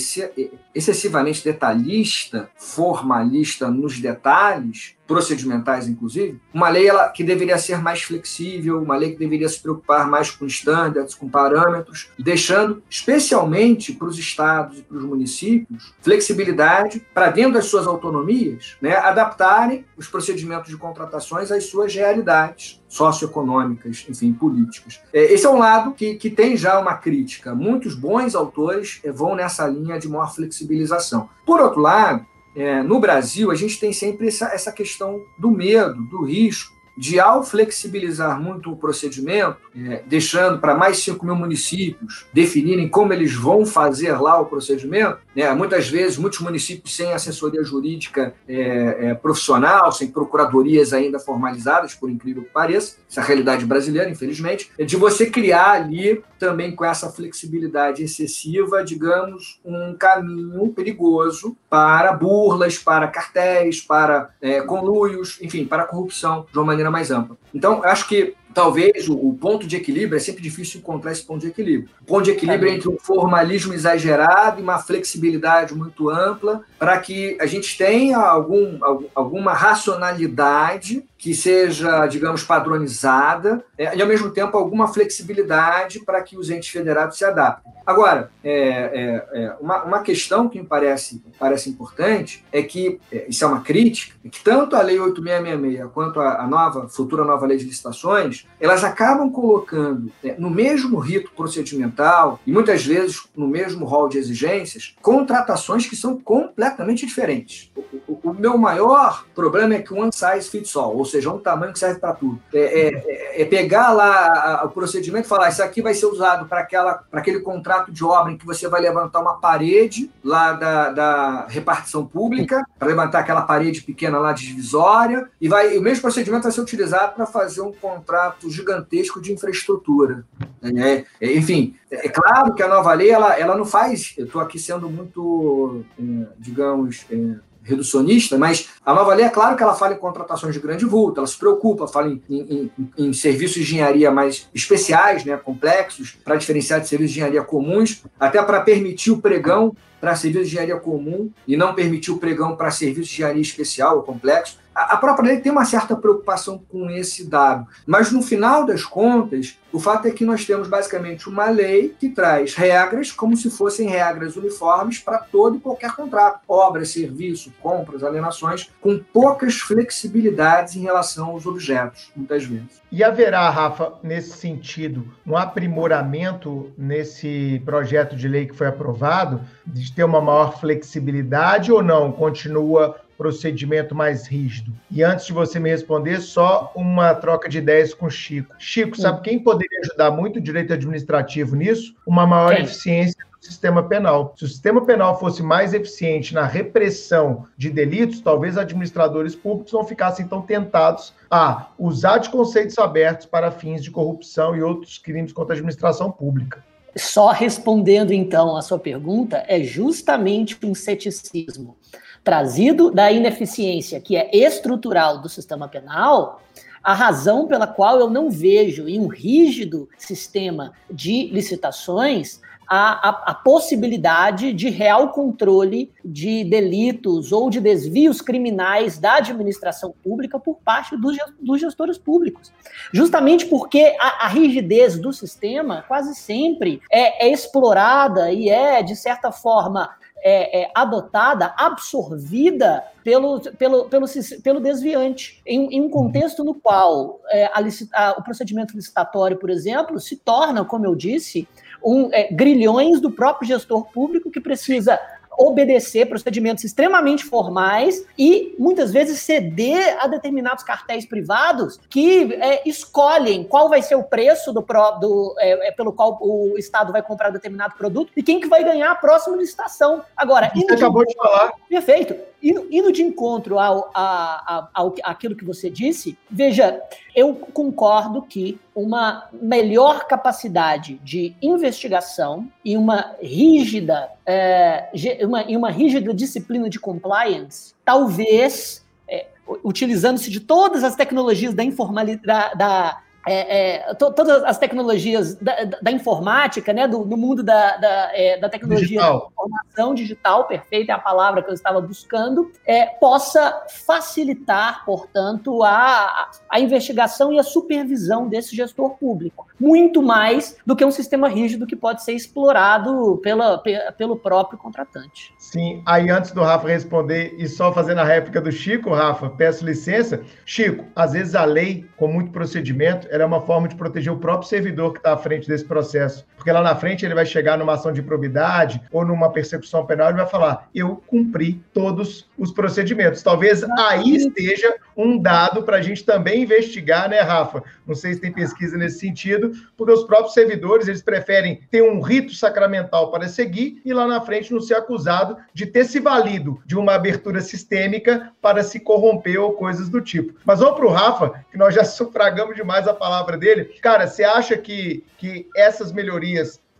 excessivamente detalhista, formalista nos detalhes, procedimentais inclusive, uma lei ela, que deveria ser mais flexível, uma lei que deveria se preocupar mais com estándares, com parâmetros, deixando especialmente para os estados e para os municípios flexibilidade para dentro das suas autonomias, né, adaptarem os procedimentos de contratações às suas realidades socioeconômicas, enfim, políticas. É, esse é um lado que, que tem já uma crítica. Muitos bons autores é, vão nessa linha de maior flexibilização. Por outro lado, é, no Brasil, a gente tem sempre essa, essa questão do medo, do risco, de, ao flexibilizar muito o procedimento, é, deixando para mais 5 mil municípios definirem como eles vão fazer lá o procedimento, né, muitas vezes, muitos municípios sem assessoria jurídica é, é, profissional, sem procuradorias ainda formalizadas, por incrível que pareça, essa é a realidade brasileira, infelizmente, é de você criar ali, também com essa flexibilidade excessiva, digamos, um caminho perigoso para burlas, para cartéis, para é, conluios, enfim, para corrupção de uma maneira mais ampla. Então, acho que talvez o, o, ponto de equilíbrio, é sempre difícil encontrar esse ponto de equilíbrio. O ponto de equilíbrio é entre um formalismo exagerado e uma flexibilidade muito ampla, para que a gente tenha algum, alguma racionalidade que seja, digamos, padronizada, é, e ao mesmo tempo alguma flexibilidade para que os entes federados se adaptem. Agora, é, é, é, uma, uma, questão que me parece, parece importante é que, é, isso é uma crítica, é que tanto a Lei 8666 quanto a, a nova, futura nova Lei de Licitações, elas acabam colocando no mesmo rito procedimental e muitas vezes no mesmo rol de exigências, contratações que são completamente diferentes. O, o, o meu maior problema é que one size fits all, ou seja, um tamanho que serve para tudo. É, pegar lá o procedimento e falar, isso aqui vai ser usado para aquele contrato de obra em que você vai levantar uma parede lá da, da repartição pública, para levantar aquela parede pequena lá de divisória, e vai, o mesmo procedimento vai ser utilizado para fazer um contrato gigantesco de infraestrutura. É, é, enfim, é claro que a nova lei ela, ela não faz. Eu estou aqui sendo muito, é, digamos, é, reducionista, mas a nova lei é claro que ela fala em contratações de grande vulto, ela se preocupa, fala em, em, em serviços de engenharia mais especiais, né, complexos, para diferenciar de serviços de engenharia comuns, até para permitir o pregão para serviços de engenharia comum e não permitir o pregão para serviços de engenharia especial ou complexo. A própria lei tem uma certa preocupação com esse dado, mas no final das contas, o fato é que nós temos basicamente uma lei que traz regras como se fossem regras uniformes para todo e qualquer contrato, obra, serviço, compras, alienações, com poucas flexibilidades em relação aos objetos, muitas vezes. E haverá, Rafa, nesse sentido, um aprimoramento nesse projeto de lei que foi aprovado, de ter uma maior flexibilidade ou não? Continua procedimento mais rígido? E antes de você me responder, só uma troca de ideias com o Chico. Chico, sabe quem poderia ajudar muito o direito administrativo nisso? Uma maior quem? eficiência do sistema penal. Se o sistema penal fosse mais eficiente na repressão de delitos, talvez administradores públicos não ficassem tão tentados a usar de conceitos abertos para fins de corrupção e outros crimes contra a administração pública. Só respondendo então a sua pergunta, é justamente um ceticismo trazido da ineficiência que é estrutural do sistema penal, a razão pela qual eu não vejo em um rígido sistema de licitações a, a, a, possibilidade de real controle de delitos ou de desvios criminais da administração pública por parte dos, dos gestores públicos. Justamente porque a, a, rigidez do sistema quase sempre é, é explorada e é, de certa forma, é, é, adotada, absorvida pelo, pelo, pelo, pelo desviante, em, em um contexto no qual é, a, a, o procedimento licitatório, por exemplo, se torna, como eu disse, um, é, grilhões do próprio gestor público que precisa obedecer procedimentos extremamente formais e muitas vezes ceder a determinados cartéis privados que é, escolhem qual vai ser o preço do, do é, é, pelo qual o Estado vai comprar determinado produto e quem que vai ganhar a próxima licitação. Agora, você acabou de falar. Perfeito. Indo, indo de encontro ao, a, ao, àquilo que você disse, veja, eu concordo que uma melhor capacidade de investigação e uma rígida, é, uma, e uma rígida disciplina de compliance, talvez, é, utilizando-se de todas as tecnologias da informalidade, da, é, é, to, todas as tecnologias da, da, da informática, né, do, do mundo da, da, é, da tecnologia digital. da informação digital, perfeita é a palavra que eu estava buscando, é, possa facilitar, portanto, a, a investigação e a supervisão desse gestor público, muito mais do que um sistema rígido que pode ser explorado pela, pelo próprio contratante. Sim, aí antes do Rafa responder e só fazendo a réplica do Chico, Rafa, peço licença. Chico, às vezes a lei, com muito procedimento, ela é uma forma de proteger o próprio servidor que está à frente desse processo. Porque lá na frente ele vai chegar numa ação de probidade ou numa persecução penal e vai falar: eu cumpri todos os procedimentos. Talvez aí esteja um dado para a gente também investigar, né, Rafa? Não sei se tem pesquisa nesse sentido, porque os próprios servidores eles preferem ter um rito sacramental para seguir e lá na frente não ser acusado de ter se valido de uma abertura sistêmica para se corromper ou coisas do tipo. Mas vamos para o Rafa, que nós já sufragamos demais a palavra dele. Cara, você acha que, que essas melhorias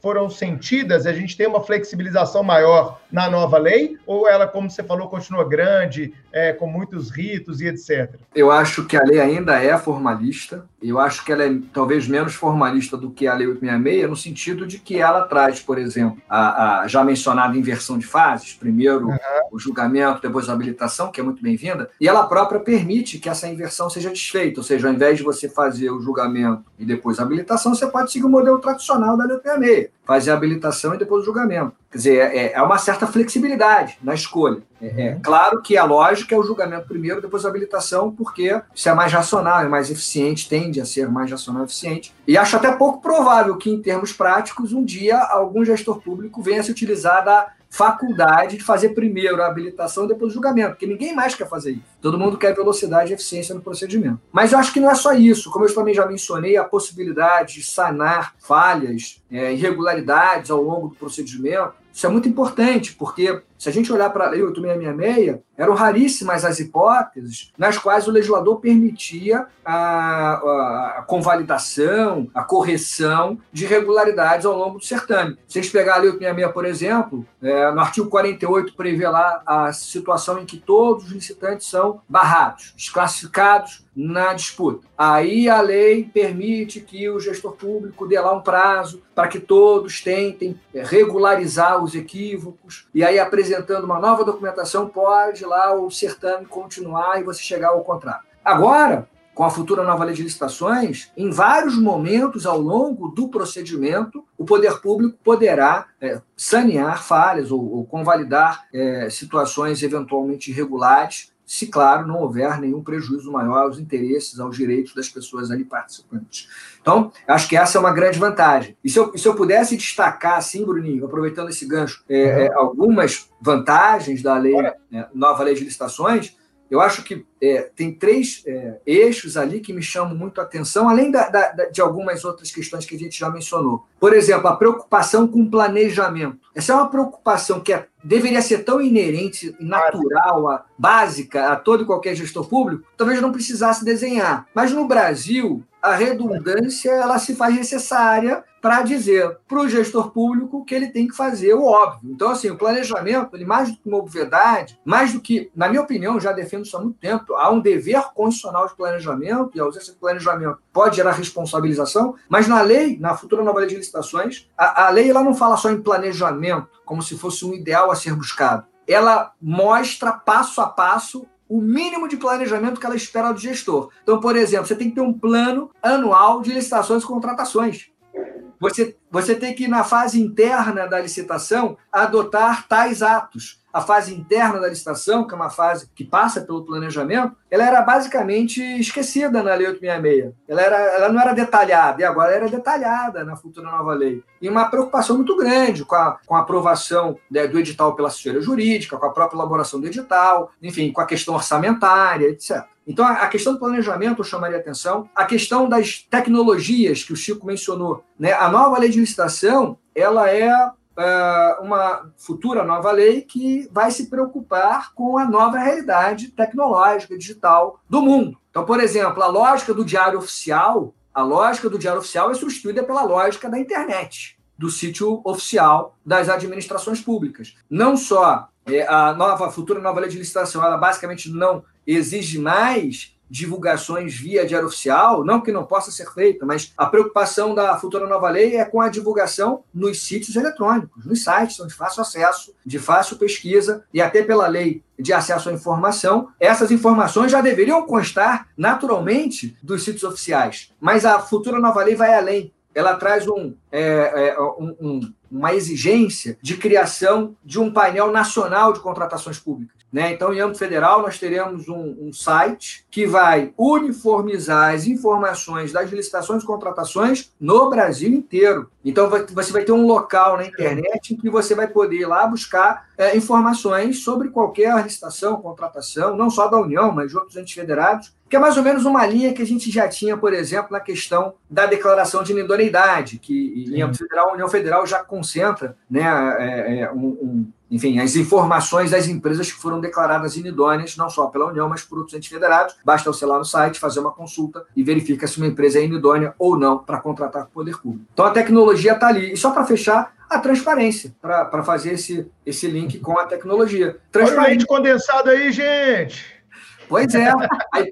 foram sentidas, a gente tem uma flexibilização maior na nova lei, ou ela, como você falou, continua grande, é, com muitos ritos e etc? Eu acho que a lei ainda é formalista, eu acho que ela é talvez menos formalista do que a Lei 866, no sentido de que ela traz, por exemplo, a, a já mencionada inversão de fases, primeiro uhum. o julgamento, depois a habilitação, que é muito bem-vinda, e ela própria permite que essa inversão seja desfeita, ou seja, ao invés de você fazer o julgamento e depois a habilitação, você pode seguir o modelo tradicional da Lei 866 fazer a habilitação e depois o julgamento. Quer dizer, é, é uma certa flexibilidade na escolha. É, é, claro que a lógica é o julgamento primeiro, depois a habilitação, porque isso é mais racional, é mais eficiente, tende a ser mais racional e eficiente. E acho até pouco provável que, em termos práticos, um dia algum gestor público venha se utilizar da faculdade de fazer primeiro a habilitação depois o julgamento, porque ninguém mais quer fazer isso. Todo mundo quer velocidade e eficiência no procedimento. Mas eu acho que não é só isso. Como eu também já mencionei, a possibilidade de sanar falhas, é, irregularidades ao longo do procedimento, isso é muito importante, porque se a gente olhar para a Lei 8666, eram raríssimas as hipóteses nas quais o legislador permitia a, a convalidação, a correção de irregularidades ao longo do certame. Se a gente pegar a Lei 866, por exemplo, é, no artigo 48 prevê lá a situação em que todos os licitantes são barrados, desclassificados na disputa. Aí a lei permite que o gestor público dê lá um prazo para que todos tentem regularizar os equívocos, e aí apresentando uma nova documentação, pode lá o certame continuar e você chegar ao contrato. Agora, com a futura nova lei de licitações, em vários momentos ao longo do procedimento, o poder público poderá é, sanear falhas ou, ou convalidar é, situações eventualmente irregulares se, claro, não houver nenhum prejuízo maior aos interesses, aos direitos das pessoas ali participantes. Então, acho que essa é uma grande vantagem. E se eu, se eu pudesse destacar, assim, Bruninho, aproveitando esse gancho, é, é, algumas vantagens da lei, né, nova lei de licitações, eu acho que é, tem três é, eixos ali que me chamam muito a atenção, além da, da, de algumas outras questões que a gente já mencionou. Por exemplo, a preocupação com planejamento. Essa é uma preocupação que é, deveria ser tão inerente, natural, a, básica a todo e qualquer gestor público, talvez não precisasse desenhar. Mas no Brasil, a redundância ela se faz necessária para dizer para o gestor público que ele tem que fazer o óbvio. Então, assim, o planejamento, ele mais do que uma obviedade, mais do que, na minha opinião, já defendo isso há muito tempo, há um dever constitucional de planejamento, e a ausência de planejamento pode gerar responsabilização, mas na lei, na futura nova lei de licitações, a, a lei ela não fala só em planejamento, como se fosse um ideal a ser buscado. Ela mostra passo a passo o mínimo de planejamento que ela espera do gestor. Então, por exemplo, você tem que ter um plano anual de licitações e contratações. Você, você tem que, na fase interna da licitação, adotar tais atos a fase interna da licitação, que é uma fase que passa pelo planejamento, ela era basicamente esquecida na Lei 866. Ela, era, ela não era detalhada, e agora era detalhada na futura nova lei. E uma preocupação muito grande com a, com a aprovação né, do edital pela assessoria jurídica, com a própria elaboração do edital, enfim, com a questão orçamentária, etc. Então, a questão do planejamento eu chamaria atenção. A questão das tecnologias que o Chico mencionou. Né? A nova lei de licitação ela é uma futura nova lei que vai se preocupar com a nova realidade tecnológica, digital do mundo. Então, por exemplo, a lógica do diário oficial, a lógica do diário oficial é substituída pela lógica da internet, do sítio oficial das administrações públicas. Não só é, a nova futura nova lei de licitação, ela basicamente não exige mais divulgações via diário oficial, não que não possa ser feita, mas a preocupação da futura nova lei é com a divulgação nos sítios eletrônicos, nos sites, são de fácil acesso, de fácil pesquisa, e até pela lei de acesso à informação, essas informações já deveriam constar naturalmente dos sítios oficiais. Mas a futura nova lei vai além ela traz um, é, é, um, um, uma exigência de criação de um painel nacional de contratações públicas. Né? Então, em âmbito federal, nós teremos um, um, site que vai uniformizar as informações das licitações e contratações no Brasil inteiro. Então, vai, você vai ter um local na internet em que você vai poder ir lá buscar é, informações sobre qualquer licitação, contratação, não só da União, mas de outros entes federados, que é mais ou menos uma linha que a gente já tinha, por exemplo, na questão da declaração de inidoneidade, que em âmbito federal, a União Federal já concentra né, é, é, um, um enfim, as informações das empresas que foram declaradas inidôneas, não só pela União, mas por outros entes federados. Basta você lá no site, fazer uma consulta e verifica se uma empresa é inidônea ou não para contratar com o poder público. Então a tecnologia está ali. E só para fechar, a transparência, para fazer esse, esse link com a tecnologia. Transparente condensado aí, gente! Pois é. Aí,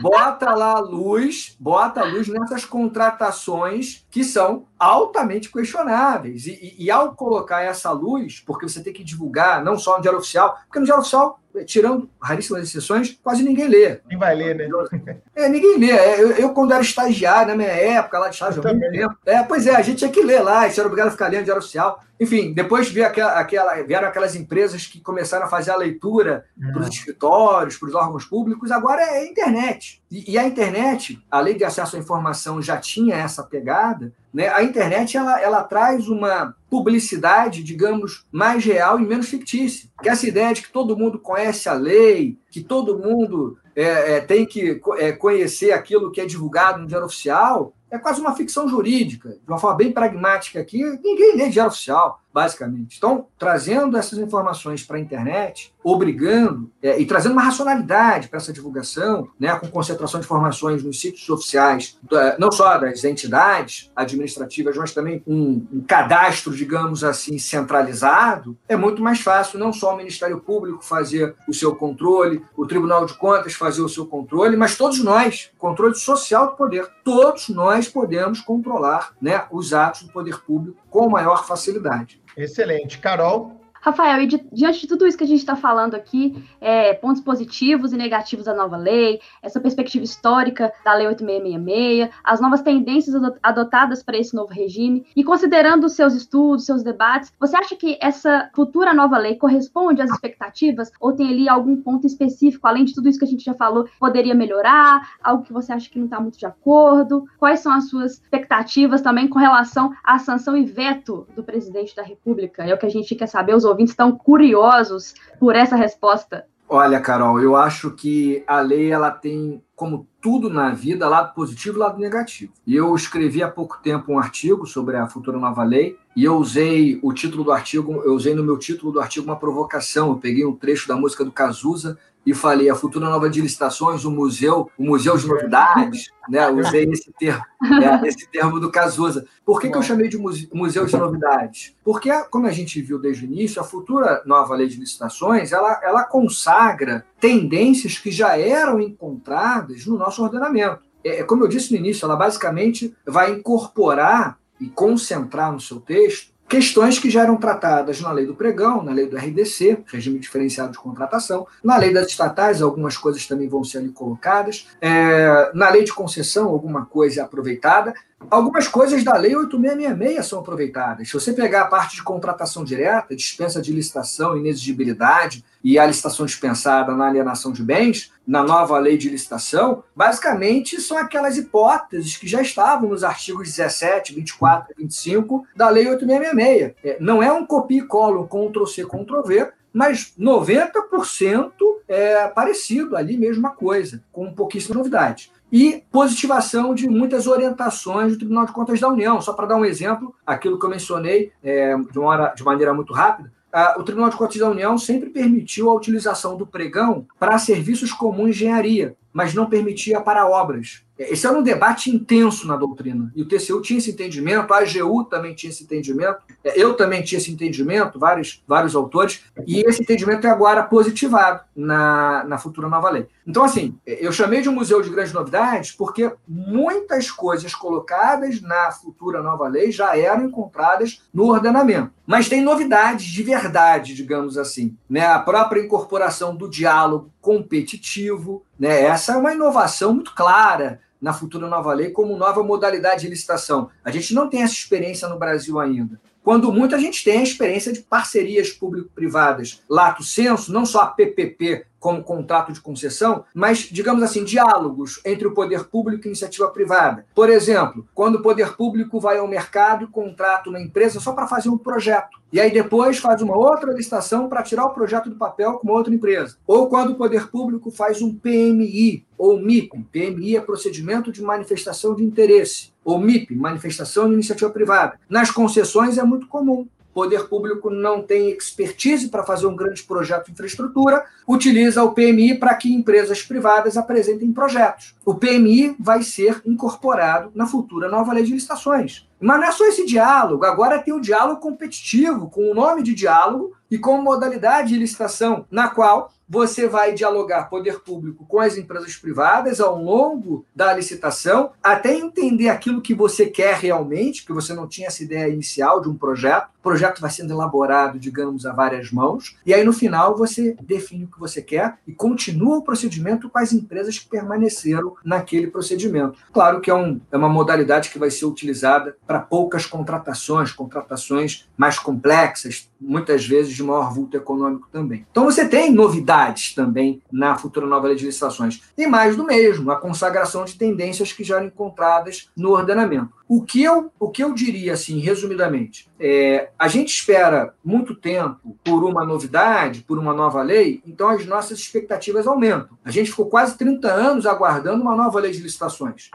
bota lá a luz, bota a luz nessas contratações que são altamente questionáveis. E, e, e, ao colocar essa luz, porque você tem que divulgar, não só no Diário Oficial, porque no Diário Oficial tirando raríssimas exceções, quase ninguém lê. Quem vai ler, né? É, ninguém lê. É, eu, eu, quando era estagiário, na minha época, lá de estágio, há muito tempo. É, pois é, a gente tinha que ler lá, a gente era obrigado a ficar lendo diário oficial. Enfim, depois veio aquela, aquela, vieram aquelas empresas que começaram a fazer a leitura é. para os escritórios, para os órgãos públicos, agora é a internet. E, e, a internet, a lei de acesso à informação já tinha essa pegada, né? a internet ela, ela traz uma publicidade, digamos, mais real e menos fictícia. Que essa ideia de que todo mundo conhece a lei, que todo mundo é, é, tem que é, conhecer aquilo que é divulgado no diário oficial, é quase uma ficção jurídica, de uma forma bem pragmática aqui. Ninguém lê diário oficial basicamente. Então, trazendo essas informações para a internet, obrigando é, e trazendo uma racionalidade para essa divulgação, né, com concentração de informações nos sítios oficiais, não só das entidades administrativas, mas também um, um cadastro, digamos assim, centralizado, é muito mais fácil não só o Ministério Público fazer o seu controle, o Tribunal de Contas fazer o seu controle, mas todos nós, controle social do poder, todos nós podemos controlar né, os atos do poder público com maior facilidade. Excelente. Carol? Rafael, e diante de tudo isso que a gente está falando aqui, é, pontos positivos e negativos da nova lei, essa perspectiva histórica da Lei 8666, as novas tendências adotadas para esse novo regime, e considerando seus estudos, seus debates, você acha que essa futura nova lei corresponde às expectativas ou tem ali algum ponto específico, além de tudo isso que a gente já falou, poderia melhorar, algo que você acha que não está muito de acordo? Quais são as suas expectativas também com relação à sanção e veto do presidente da República? É o que a gente quer saber, os estão curiosos por essa resposta? Olha, Carol, eu acho que a lei ela tem, como tudo na vida, lado positivo e lado negativo. E eu escrevi há pouco tempo um artigo sobre a futura nova lei e eu usei o título do artigo, eu usei no meu título do artigo uma provocação. Eu peguei um trecho da música do Cazuza e falei a futura nova de licitações, o museu, o museu de novidades, né? Usei esse termo, é, esse termo do Cazuza. Por que, que eu chamei de museu de novidades? Porque, como a gente viu desde o início, a futura nova lei de licitações ela, ela consagra tendências que já eram encontradas no nosso ordenamento. É, como eu disse no início, ela basicamente vai incorporar e concentrar no seu texto questões que já eram tratadas na lei do pregão, na lei do RDC, regime diferenciado de contratação, na lei das estatais, algumas coisas também vão ser ali colocadas, é, na lei de concessão, alguma coisa é aproveitada, Algumas coisas da Lei 8666 são aproveitadas. Se você pegar a parte de contratação direta, dispensa de licitação, inexigibilidade e a licitação dispensada na alienação de bens, na nova lei de licitação, basicamente são aquelas hipóteses que já estavam nos artigos 17, 24 e 25 da Lei 8666. É, não é um copia e cola, um Ctrl-C, Ctrl-V, mas 90% é parecido ali, mesma coisa, com pouquíssima novidade e positivação de muitas orientações do Tribunal de Contas da União. Só para dar um exemplo, aquilo que eu mencionei é, de, uma, de maneira muito rápida, o Tribunal de Contas da União sempre permitiu a utilização do pregão para serviços comuns de engenharia, mas não permitia para obras. Esse era um debate intenso na doutrina. E o TCU tinha esse entendimento, a AGU também tinha esse entendimento, é, eu também tinha esse entendimento, vários, vários autores, e esse entendimento é agora positivado na, na futura nova lei. Então, assim, eu chamei de um museu de grandes novidades porque muitas coisas colocadas na futura nova lei já eram encontradas no ordenamento. Mas tem novidades de verdade, digamos assim. Né? A própria incorporação do diálogo competitivo, né? essa é uma inovação muito clara na futura nova lei como nova modalidade de licitação. A gente não tem essa experiência no Brasil ainda. Quando muito a gente tem a experiência de parcerias público-privadas, lato senso, não só a PPP como contrato de concessão, mas, digamos assim, diálogos entre o poder público e iniciativa privada. Por exemplo, quando o poder público vai ao mercado e contrata uma empresa só para fazer um projeto, e aí depois faz uma outra licitação para tirar o projeto do papel com outra empresa. Ou quando o poder público faz um PMI ou MIP. PMI é procedimento de manifestação de interesse. Ou MIP, manifestação de iniciativa privada. Nas concessões é muito comum poder público não tem expertise para fazer um grande projeto de infraestrutura, utiliza o PMI para que empresas privadas apresentem projetos. O PMI vai ser incorporado na futura nova lei de licitações. Mas não é só esse diálogo, agora tem o diálogo competitivo, com o nome de diálogo e com modalidade de licitação, na qual você vai dialogar poder público com as empresas privadas ao longo da licitação, até entender aquilo que você quer realmente, que você não tinha essa ideia inicial de um projeto. O projeto vai sendo elaborado, digamos, a várias mãos, e aí no final você define o que você quer e continua o procedimento com as empresas que permaneceram naquele procedimento. Claro que é, um, é uma modalidade que vai ser utilizada para poucas contratações, contratações mais complexas, muitas vezes de maior vulto econômico também. Então você tem novidades também na futura nova licitações. E mais do mesmo, a consagração de tendências que já eram encontradas no ordenamento. O que eu, o que eu diria, assim, resumidamente, é, a gente espera muito tempo por uma novidade, por uma nova lei, então as nossas expectativas aumentam. A gente ficou quase 30 anos aguardando uma nova lei de licitações.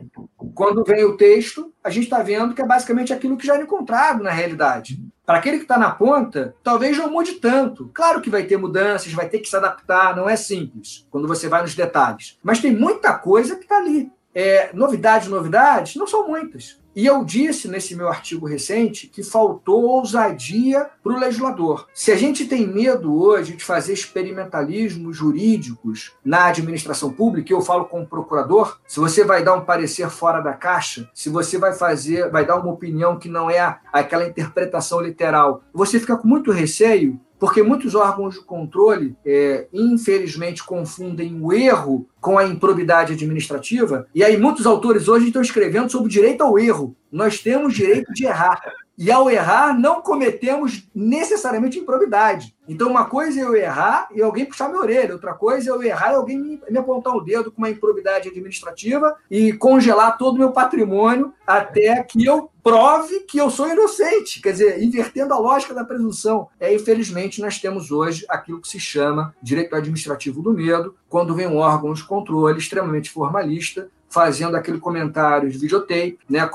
Quando vem o texto, a gente está vendo que é basicamente aquilo que já era encontrado na realidade. Para aquele que está na ponta, talvez não mude tanto. Claro que vai ter mudanças, vai ter que se adaptar, não é simples quando você vai nos detalhes. Mas tem muita coisa que está ali. É, novidades, novidades, não são muitas. E eu disse nesse meu artigo recente que faltou ousadia para o legislador. Se a gente tem medo hoje de fazer experimentalismos jurídicos na administração pública, eu falo como procurador, se você vai dar um parecer fora da caixa, se você vai fazer, vai dar uma opinião que não é aquela interpretação literal, você fica com muito receio porque muitos órgãos de controle, é, infelizmente, confundem o erro com a improbidade administrativa, e aí muitos autores hoje estão escrevendo sobre o direito ao erro. Nós temos direito de errar. E ao errar, não cometemos necessariamente improbidade. Então, uma coisa é eu errar e alguém puxar minha orelha, outra coisa é eu errar e alguém me, apontar o dedo com uma improbidade administrativa e congelar todo o meu patrimônio até que eu prove que eu sou inocente. Quer dizer, invertendo a lógica da presunção. É, infelizmente, nós temos hoje aquilo que se chama direito administrativo do medo, quando vem um órgão de controle extremamente formalista, fazendo aquele comentário de videotape, né,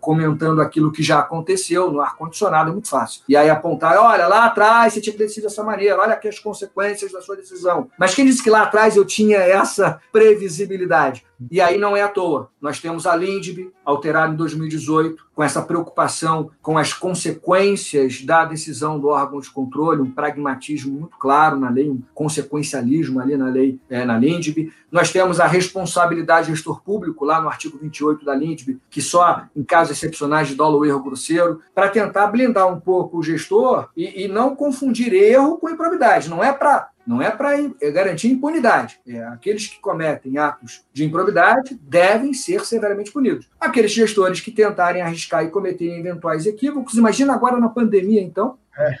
comentando aquilo que já aconteceu no ar-condicionado, é muito fácil. E aí apontar, olha, lá atrás você tinha que decidir dessa maneira, olha aqui as consequências da sua decisão. Mas quem disse que lá atrás eu tinha essa previsibilidade? E aí não é à toa. Nós temos a LINDB, alterada em 2018, com essa preocupação com as consequências da decisão do órgão de controle, um pragmatismo muito claro na lei, um consequencialismo ali na lei, é, na LINDB. Nós temos a responsabilidade do gestor público, lá no artigo 28 da LINDB, que só em casos excepcionais de dolo ou erro grosseiro, para tentar blindar um pouco o gestor e, e não confundir erro com improbidade. Não é para não é para é garantir impunidade. É, aqueles que cometem atos de improbidade devem ser severamente punidos. Aqueles gestores que tentarem arriscar e cometerem eventuais equívocos, imagina agora na pandemia, então. É.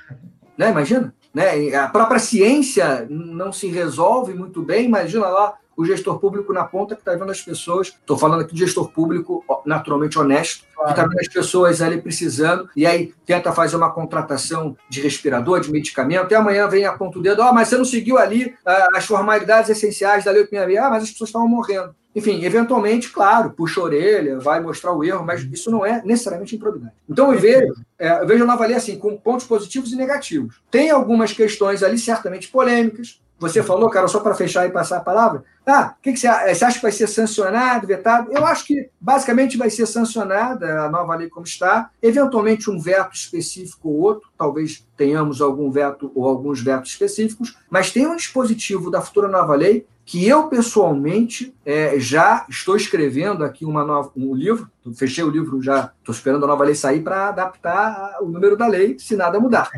Né, imagina. Né? A própria ciência não se resolve muito bem, imagina lá o gestor público na ponta que está vendo as pessoas. Estou falando aqui de gestor público naturalmente honesto, que está vendo as pessoas ali precisando, e aí tenta fazer uma contratação de respirador, de medicamento, e amanhã vem a ponta o dedo, oh, mas você não seguiu ali uh, as formalidades essenciais da Lei 866, ah, mas as pessoas estavam morrendo. Enfim, eventualmente, claro, puxa a orelha, vai mostrar o erro, mas isso não é necessariamente improbidade. Então, eu vejo, é, eu vejo a nova lei assim, com pontos positivos e negativos. Tem algumas questões ali certamente polêmicas, você falou, cara, só para fechar e passar a palavra. Ah, o que, que você, você, acha que vai ser sancionado, vetado? Eu acho que basicamente vai ser sancionada a nova lei como está, eventualmente um veto específico ou outro, talvez tenhamos algum veto ou alguns vetos específicos, mas tem um dispositivo da futura nova lei que eu pessoalmente é, já estou escrevendo aqui uma nova, um livro, fechei o livro já, estou esperando a nova lei sair para adaptar o número da lei, se nada mudar.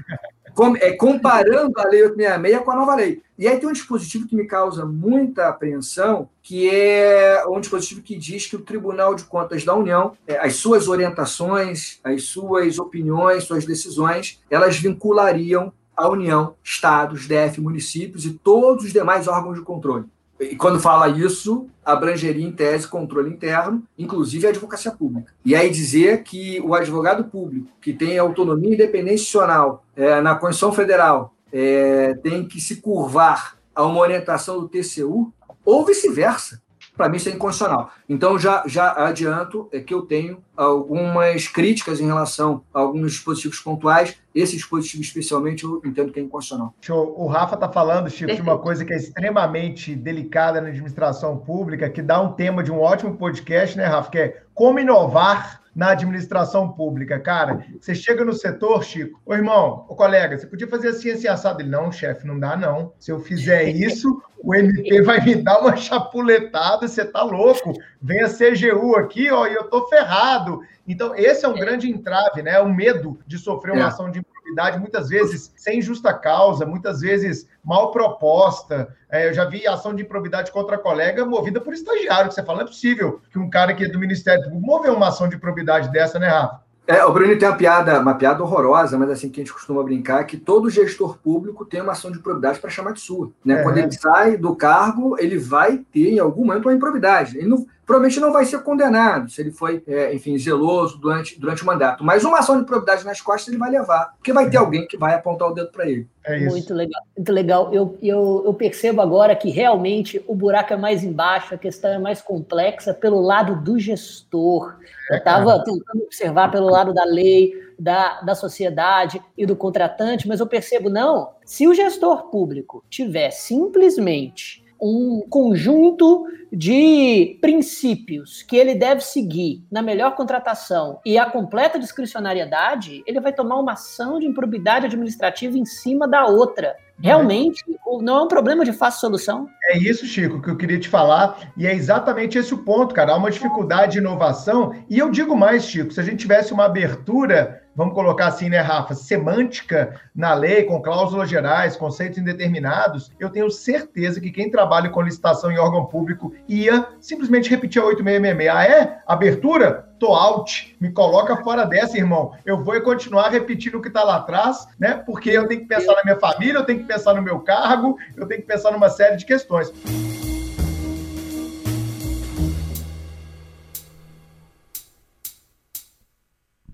com, é, comparando a Lei 866 com a nova lei. E aí tem um dispositivo que me causa muita apreensão, que é um dispositivo que diz que o Tribunal de Contas da União, é, as suas orientações, as suas opiniões, suas decisões, elas vinculariam a União, estados, DF, municípios e todos os demais órgãos de controle. E quando fala isso, abrangeria em tese controle interno, inclusive a advocacia pública. E aí dizer que o advogado público, que tem autonomia e independência institucional é, na Constituição Federal, é, tem que se curvar a uma orientação do TCU, ou vice-versa para mim isso é inconstitucional. Então, já, já adianto é que eu tenho algumas críticas em relação a alguns dispositivos pontuais. Esse dispositivo, especialmente, eu entendo que é inconstitucional. O Rafa está falando, Chico, de uma coisa que é extremamente delicada na administração pública, que dá um tema de um ótimo podcast, né, Rafa? Que é como inovar na administração pública. Cara, você chega no setor, Chico, ô irmão, ô colega, você podia fazer assim, assim, assado. Ele, não, chefe, não dá não. Se eu fizer isso, o MP vai me dar uma chapuletada, você tá louco. Vem a CGU aqui, ó, e eu tô ferrado. Então, esse é um grande entrave, né? O medo de sofrer uma é. ação de improbidade, muitas vezes sem justa causa, muitas vezes mal proposta. É, eu já vi ação de improbidade contra colega movida por estagiário, que você fala, não é possível que um cara que é do Ministério Público mover uma ação de improbidade dessa, né, Rafa? É, o Bruno tem uma piada, uma piada horrorosa, mas assim que a gente costuma brincar, que todo gestor público tem uma ação de improbidade para chamar de sua. Né? É. Quando ele sai do cargo, ele vai ter em algum momento uma improbidade. Ele não, provavelmente não vai ser condenado se ele foi, é, enfim, zeloso durante, durante o mandato. Mas uma ação de probidade nas costas ele vai levar, porque vai ter alguém que vai apontar o dedo para ele. É isso. Muito legal. Muito legal. Eu, eu, eu percebo agora que realmente o buraco é mais embaixo, a questão é mais complexa pelo lado do gestor. Eu estava é, tentando observar pelo lado da lei, da, da sociedade e do contratante, mas eu percebo, não, se o gestor público tiver simplesmente um conjunto de princípios que ele deve seguir na melhor contratação e a completa discricionariedade, ele vai tomar uma ação de improbidade administrativa em cima da outra. Realmente, não é um problema de fácil solução. É isso, Chico, que eu queria te falar, e é exatamente esse o ponto, cara. Há uma dificuldade de inovação, e eu digo mais, Chico, se a gente tivesse uma abertura vamos colocar assim, né, Rafa, semântica na lei, com cláusulas gerais, conceitos indeterminados, eu tenho certeza que quem trabalha com licitação em órgão público ia simplesmente repetir a 8666. Ah, é? Abertura? Tô out. Me coloca fora dessa, irmão. Eu vou continuar repetindo o que está lá atrás, né? Porque eu tenho que pensar na minha família, eu tenho que pensar no meu cargo, eu tenho que pensar numa série de questões.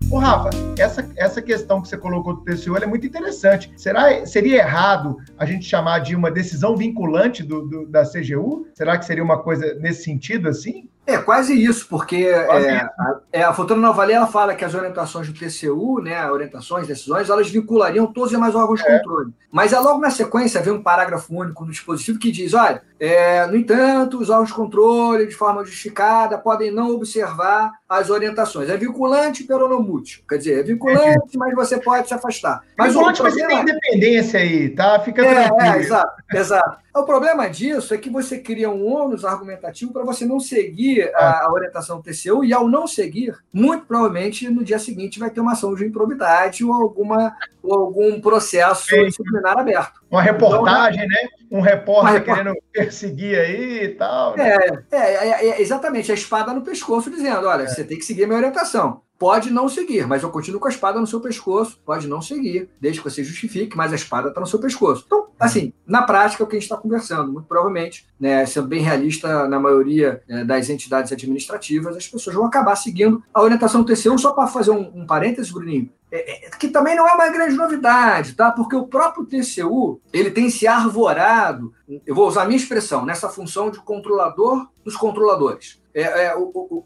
Ô, Rafa, essa, essa questão que você colocou do TCU é muito interessante. Será, seria errado a gente chamar de uma decisão vinculante do, do, da CGU? Será que seria uma coisa nesse sentido, assim? É, quase isso, porque quase é, isso. A, é, a Futura Nova Lei ela fala que as orientações do TCU, né, orientações, decisões, elas vinculariam todos os demais órgãos de é. controle. Mas é logo na sequência vem um parágrafo único no dispositivo que diz, olha, é, no entanto, os órgãos de controle, de forma justificada, podem não observar as orientações. É vinculante pelo não mútil. Quer dizer, é vinculante, mas você pode se afastar. Mas vinculante, mas você tem independência aí, tá? Fica é, tranquilo. É, exato, exato. O problema disso é que você cria um ônus argumentativo para você não seguir a, a, orientação do TCU e, ao não seguir, muito provavelmente no dia seguinte vai ter uma ação de improbidade ou, alguma, ou algum processo Sim. disciplinar aberto. Uma reportagem, então, né? Um repórter querendo perseguir aí e tal. Né? É, é, é, é, exatamente, a espada no pescoço dizendo: olha, é. você tem que seguir a minha orientação. Pode não seguir, mas eu continuo com a espada no seu pescoço. Pode não seguir, desde que você justifique, mas a espada está no seu pescoço. Então, assim, na prática, é o que a gente está conversando. Muito provavelmente, né, sendo bem realista, na maioria né, das entidades administrativas, as pessoas vão acabar seguindo a orientação do TCU. Só para fazer um, um parênteses, Bruninho, é, é, que também não é uma grande novidade, tá? Porque o próprio TCU ele tem se arvorado, eu vou usar a minha expressão, nessa função de controlador dos controladores. É, é, o, o, o,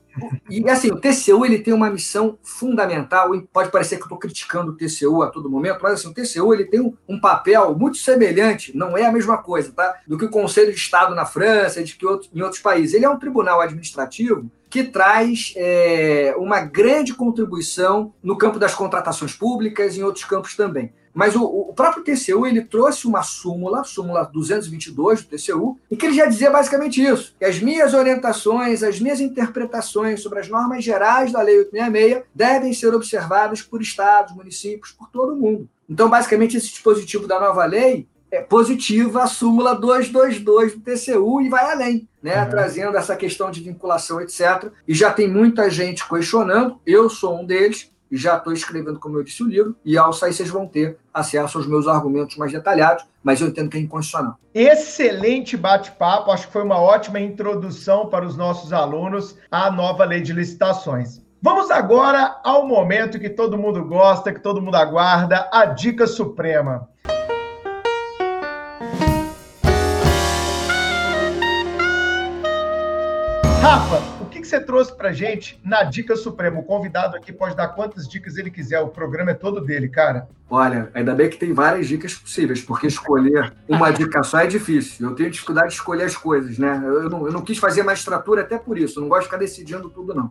e assim, o TCU ele tem uma missão fundamental, e pode parecer que eu estou criticando o TCU a todo momento, mas assim, o TCU ele tem um, um, papel muito semelhante, não é a mesma coisa, tá? Do que o Conselho de Estado na França, de que outro, em outros países. Ele é um tribunal administrativo que traz é, uma grande contribuição no campo das contratações públicas e em outros campos também. Mas o, o, próprio TCU ele trouxe uma súmula, súmula 222 do TCU, em que ele já dizia basicamente isso: que as minhas orientações, as minhas interpretações sobre as normas gerais da Lei 866 devem ser observadas por estados, municípios, por todo mundo. Então, basicamente, esse dispositivo da nova lei é positiva a súmula 222 do TCU e vai além, né? Uhum. Trazendo essa questão de vinculação, etc. E já tem muita gente questionando, eu sou um deles, já estou escrevendo, como eu disse, o livro, e ao sair vocês vão ter acesso aos meus argumentos mais detalhados, mas eu entendo que é inconstitucional. Excelente bate-papo, acho que foi uma ótima introdução para os nossos alunos à nova lei de licitações. Vamos agora ao momento que todo mundo gosta, que todo mundo aguarda, a dica suprema. Rafa, você trouxe para gente na Dica Suprema? O convidado aqui pode dar quantas dicas ele quiser, o programa é todo dele, cara. Olha, ainda bem que tem várias dicas possíveis, porque escolher uma dica só é difícil. Eu tenho dificuldade de escolher as coisas, né? Eu não, eu não quis fazer magistratura até por isso, eu não gosto de ficar decidindo tudo, não.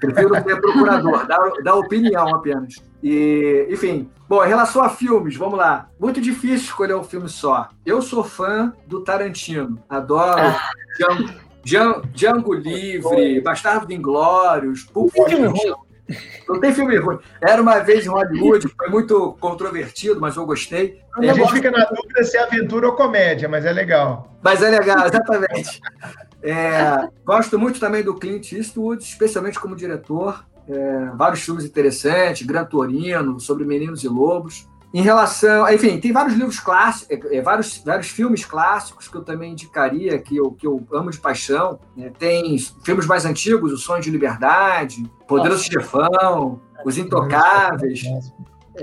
Prefiro ser procurador, dar, dar opinião apenas. E, enfim, bom, em relação a filmes, vamos lá. Muito difícil escolher um filme só. Eu sou fã do Tarantino, adoro. Ah. Django Livre, Bastardo Inglórios, Pulp Fiction. Não tem filme ruim. Era uma vez em Hollywood, foi muito controvertido, mas eu gostei. A gente fica na dúvida se é aventura ou comédia, mas é legal. Mas é legal, exatamente. É, gosto muito também do Clint Eastwood, especialmente como diretor. É, vários filmes interessantes, Gran Torino, sobre meninos e lobos. Em relação, enfim, tem vários livros clássicos, é, é, vários, vários filmes clássicos que eu também indicaria, que eu, que eu amo de paixão. Né? Tem filmes mais antigos, O Sonho de Liberdade, Poderoso Nossa. Chefão, Os Intocáveis.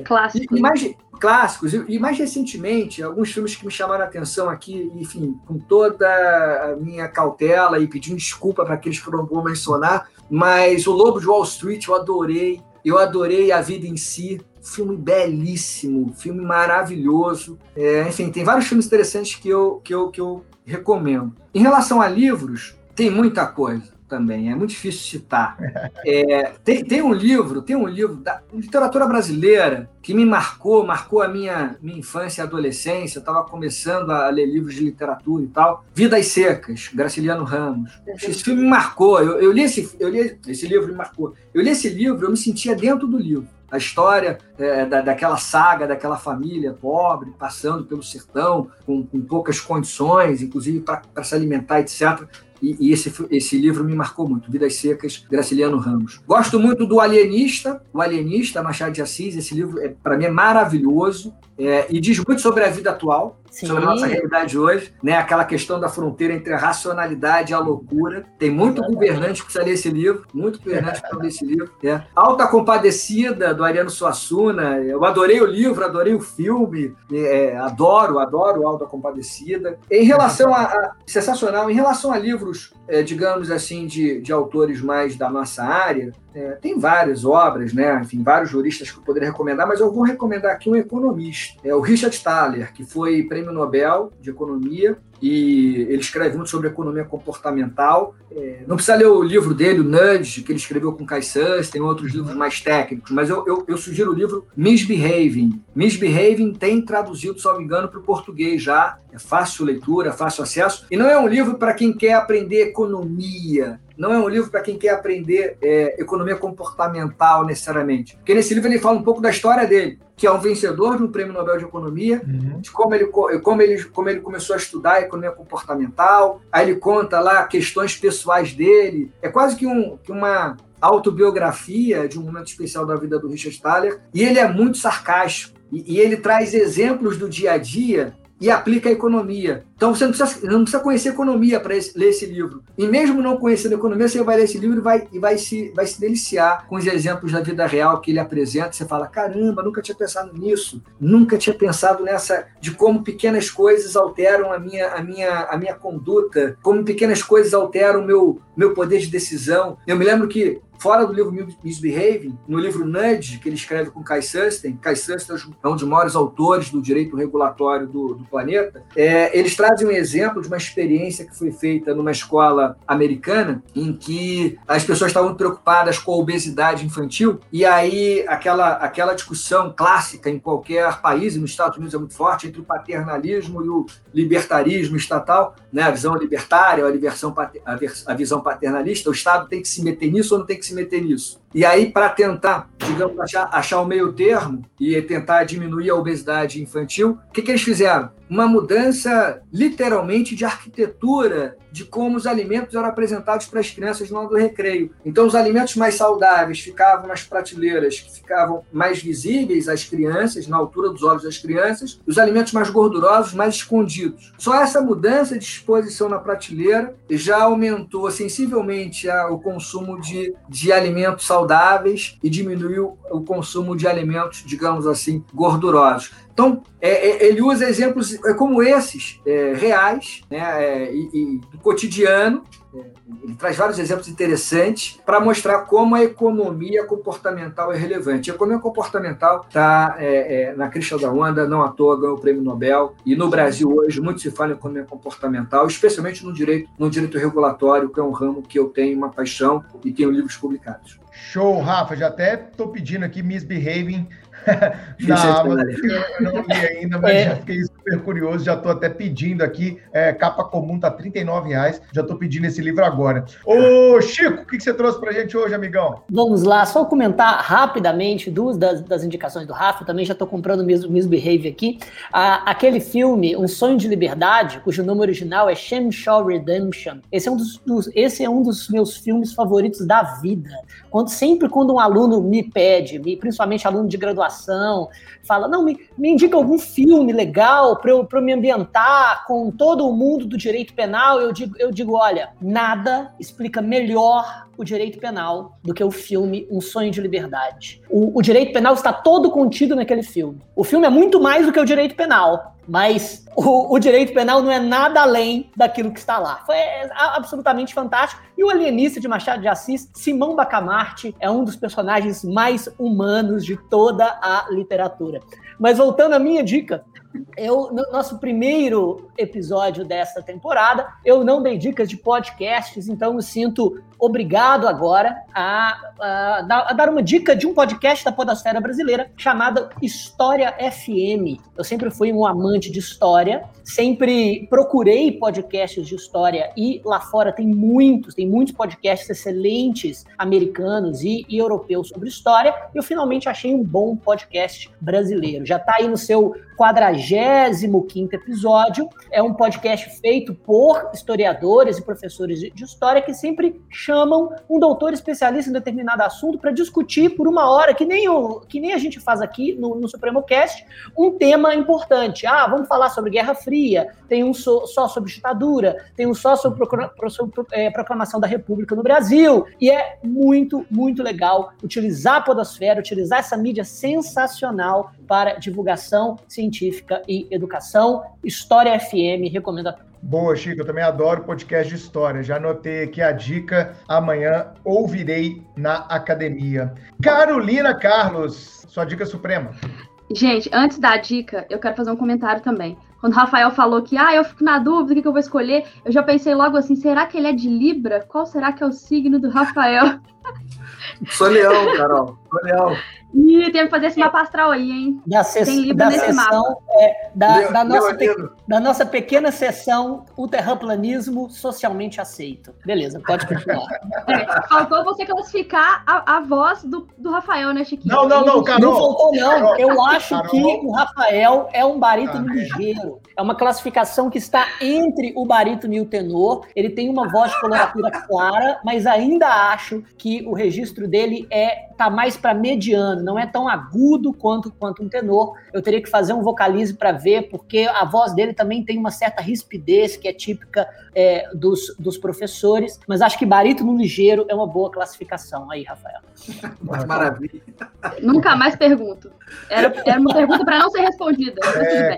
Clássico. E, e mais, clássicos, e mais recentemente, alguns filmes que me chamaram a atenção aqui, enfim, com toda a minha cautela e pedindo desculpa para aqueles que eu não vou mencionar, mas O Lobo de Wall Street eu adorei, eu adorei A Vida em Si, filme belíssimo, filme maravilhoso. É, enfim, tem vários filmes interessantes que eu, que, eu, que eu recomendo. Em relação a livros, tem muita coisa também, é muito difícil citar. É, tem, tem um livro, tem um livro da literatura brasileira que me marcou, marcou a minha, minha infância e adolescência. Eu estava começando a ler livros de literatura e tal. Vidas Secas, Graciliano Ramos. Esse filme me marcou. Eu, eu, li esse, eu li esse livro, me marcou. Eu li esse livro, eu me sentia dentro do livro a história é, da, daquela saga, daquela família pobre, passando pelo sertão, com, com poucas condições, inclusive para se alimentar, etc. E, e, esse, esse livro me marcou muito, Vidas Secas, Graciliano Ramos. Gosto muito do Alienista, o Alienista, Machado de Assis, esse livro, é, para mim, é maravilhoso é, e diz muito sobre a vida atual, Sim. sobre a nossa realidade hoje, né? aquela questão da fronteira entre a racionalidade e a loucura. Tem muito governante que precisa ler esse livro, muito governante que precisa ler esse livro. É. Alta Compadecida, do Ariano Suassuna, eu adorei o livro, adorei o filme, é, adoro, adoro Alta Compadecida. Em relação a, a sensacional, em relação a livros, é, digamos assim, de, de autores mais da nossa área, é, tem várias obras, né? Enfim, vários juristas que eu poderia recomendar, mas eu vou recomendar aqui um economista, é o Richard Thaler, que foi prêmio Nobel de Economia e ele escreve muito sobre economia comportamental. É, não precisa ler o livro dele, o Nudge, que ele escreveu com Kai Suss, tem outros livros mais técnicos, mas eu, eu, eu, sugiro o livro Misbehaving. Misbehaving tem traduzido, se não me engano, para o português já. É fácil leitura, fácil acesso. E não é um livro para quem quer aprender economia, não é um livro para quem quer aprender é, economia comportamental necessariamente. Porque nesse livro ele fala um pouco da história dele, que é um vencedor de um prêmio Nobel de Economia, uhum. de como ele, como, ele, como ele começou a estudar economia comportamental. Aí ele conta lá questões pessoais dele. É quase que, um, que uma autobiografia de um momento especial da vida do Richard Thaler. E ele é muito sarcástico. E, e ele traz exemplos do dia a dia e aplica a economia. Então você não precisa, não precisa conhecer economia para ler esse livro. E mesmo não conhecendo economia, você vai ler esse livro e vai, e vai, se, vai se deliciar com os exemplos da vida real que ele apresenta. Você fala: caramba, nunca tinha pensado nisso, nunca tinha pensado nessa de como pequenas coisas alteram a minha, a minha, a minha conduta, como pequenas coisas alteram o meu, meu poder de decisão. Eu me lembro que fora do livro Misbehaving, no livro Nudge, que ele escreve com Kai Susten, Kai Susten é um dos maiores autores do direito regulatório do, do planeta, é, eles trazem trazem um exemplo de uma experiência que foi feita numa escola americana, em que as pessoas estavam preocupadas com a obesidade infantil, e aí aquela, aquela discussão clássica em qualquer país, e nos Estados Unidos é muito forte, entre o paternalismo e o libertarismo estatal, né? a visão libertária, a, a visão paternalista, o Estado tem que se meter nisso ou não tem que se meter nisso? E aí, para tentar, digamos, achar, achar o meio termo e tentar diminuir a obesidade infantil, o que, que eles fizeram? Uma mudança, literalmente, de arquitetura de como os alimentos eram apresentados para as crianças no do recreio. Então, os alimentos mais saudáveis ficavam nas prateleiras que ficavam mais visíveis às crianças, na altura dos olhos das crianças, os alimentos mais gordurosos mais escondidos. Só essa mudança de exposição na prateleira já aumentou sensivelmente o consumo de, de alimentos saudáveis e diminuiu o consumo de alimentos, digamos assim, gordurosos. Então, é, é, ele usa exemplos é, como esses, é, reais, né, é, e, e, cotidiano. É, ele traz vários exemplos interessantes para mostrar como a economia comportamental é relevante. A economia comportamental está na crista da onda, não à toa ganhou o prêmio Nobel. E no Brasil hoje muito se fala em economia comportamental, especialmente no direito, no direito regulatório, que é um ramo que eu tenho uma paixão e tenho livros publicados. Show, Rafa. Já até estou pedindo aqui Misbehaving na Amazon, eu não li ainda, mas é. já fiquei super curioso, já estou até pedindo aqui, é, capa comum tá R$ reais, já estou pedindo esse livro agora. Ô Chico, o que, que você trouxe para a gente hoje, amigão? Vamos lá, só comentar rapidamente duas das, das indicações do Rafa, também já estou comprando o Misbehave aqui, ah, aquele filme, Um Sonho de Liberdade, cujo nome original é Shaw Redemption, esse é, um dos, dos, esse é um dos meus filmes favoritos da vida, quando, sempre quando um aluno me pede, principalmente aluno de graduação, fala, não, me, me indica algum filme legal para eu, eu me ambientar com todo o mundo do direito penal. Eu digo, eu digo, olha, nada explica melhor o direito penal do que o filme Um Sonho de Liberdade. O, o direito penal está todo contido naquele filme. O filme é muito mais do que o direito penal mas o, o, direito penal não é nada além daquilo que está lá. Foi é, absolutamente fantástico. E o alienista de Machado de Assis, Simão Bacamarte, é um dos personagens mais humanos de toda a literatura. Mas voltando à minha dica, eu, no nosso primeiro episódio dessa temporada, eu não dei dicas de podcasts, então me sinto obrigado agora a, a, a, dar uma dica de um podcast da Podosfera Brasileira chamado História FM. Eu sempre fui um amante de história, sempre procurei podcasts de história e lá fora tem muitos, tem muitos podcasts excelentes americanos e, e europeus sobre história. E eu finalmente achei um bom podcast brasileiro. Já está aí no seu 45 episódio. É um podcast feito por historiadores e professores de história que sempre chamam um doutor especialista em determinado assunto para discutir por uma hora, que nem, o, que nem a gente faz aqui no, no Supremo Cast, um tema importante. Ah, vamos falar sobre Guerra Fria, tem um só, só sobre ditadura, tem um só sobre, procura, sobre é, proclamação da República no Brasil. E é muito, muito legal utilizar a podosfera, utilizar essa mídia sensacional para divulgação científica e educação. História FM, recomendo a todos. Boa, Chico, eu também adoro podcast de história. Já anotei aqui a dica. Amanhã ouvirei na academia. Carolina Carlos, sua dica suprema. Gente, antes da dica, eu quero fazer um comentário também. Quando o Rafael falou que, ah, eu fico na dúvida, o que, que eu vou escolher, eu já pensei logo assim, será que ele é de Libra? Qual será que é o signo do Rafael? Sou leão, Carol. Sou leão. Ih, tem que fazer esse mapa astral aí, hein? Da, ses da sessão, é, da, Leo, da, nossa da nossa pequena sessão, o terraplanismo socialmente aceito. Beleza, pode continuar. É, faltou você classificar a, a voz do, do Rafael, né, Chiquinho? Não, não, não, Carol. Não faltou, não. Carol, Eu acho Carol. que o Rafael é um barítono ligeiro. É uma classificação que está entre o barítono e o tenor. Ele tem uma voz de coloratura clara, mas ainda acho que o registro dele é tá mais para mediano, não é tão agudo quanto, quanto um tenor. Eu teria que fazer um vocalize para ver, porque a voz dele também tem uma certa rispidez que é típica é, dos, dos professores, mas acho que barítono ligeiro é uma boa classificação aí, Rafael. Maravilha. Nunca mais pergunto. Era, era uma pergunta para não ser respondida. É,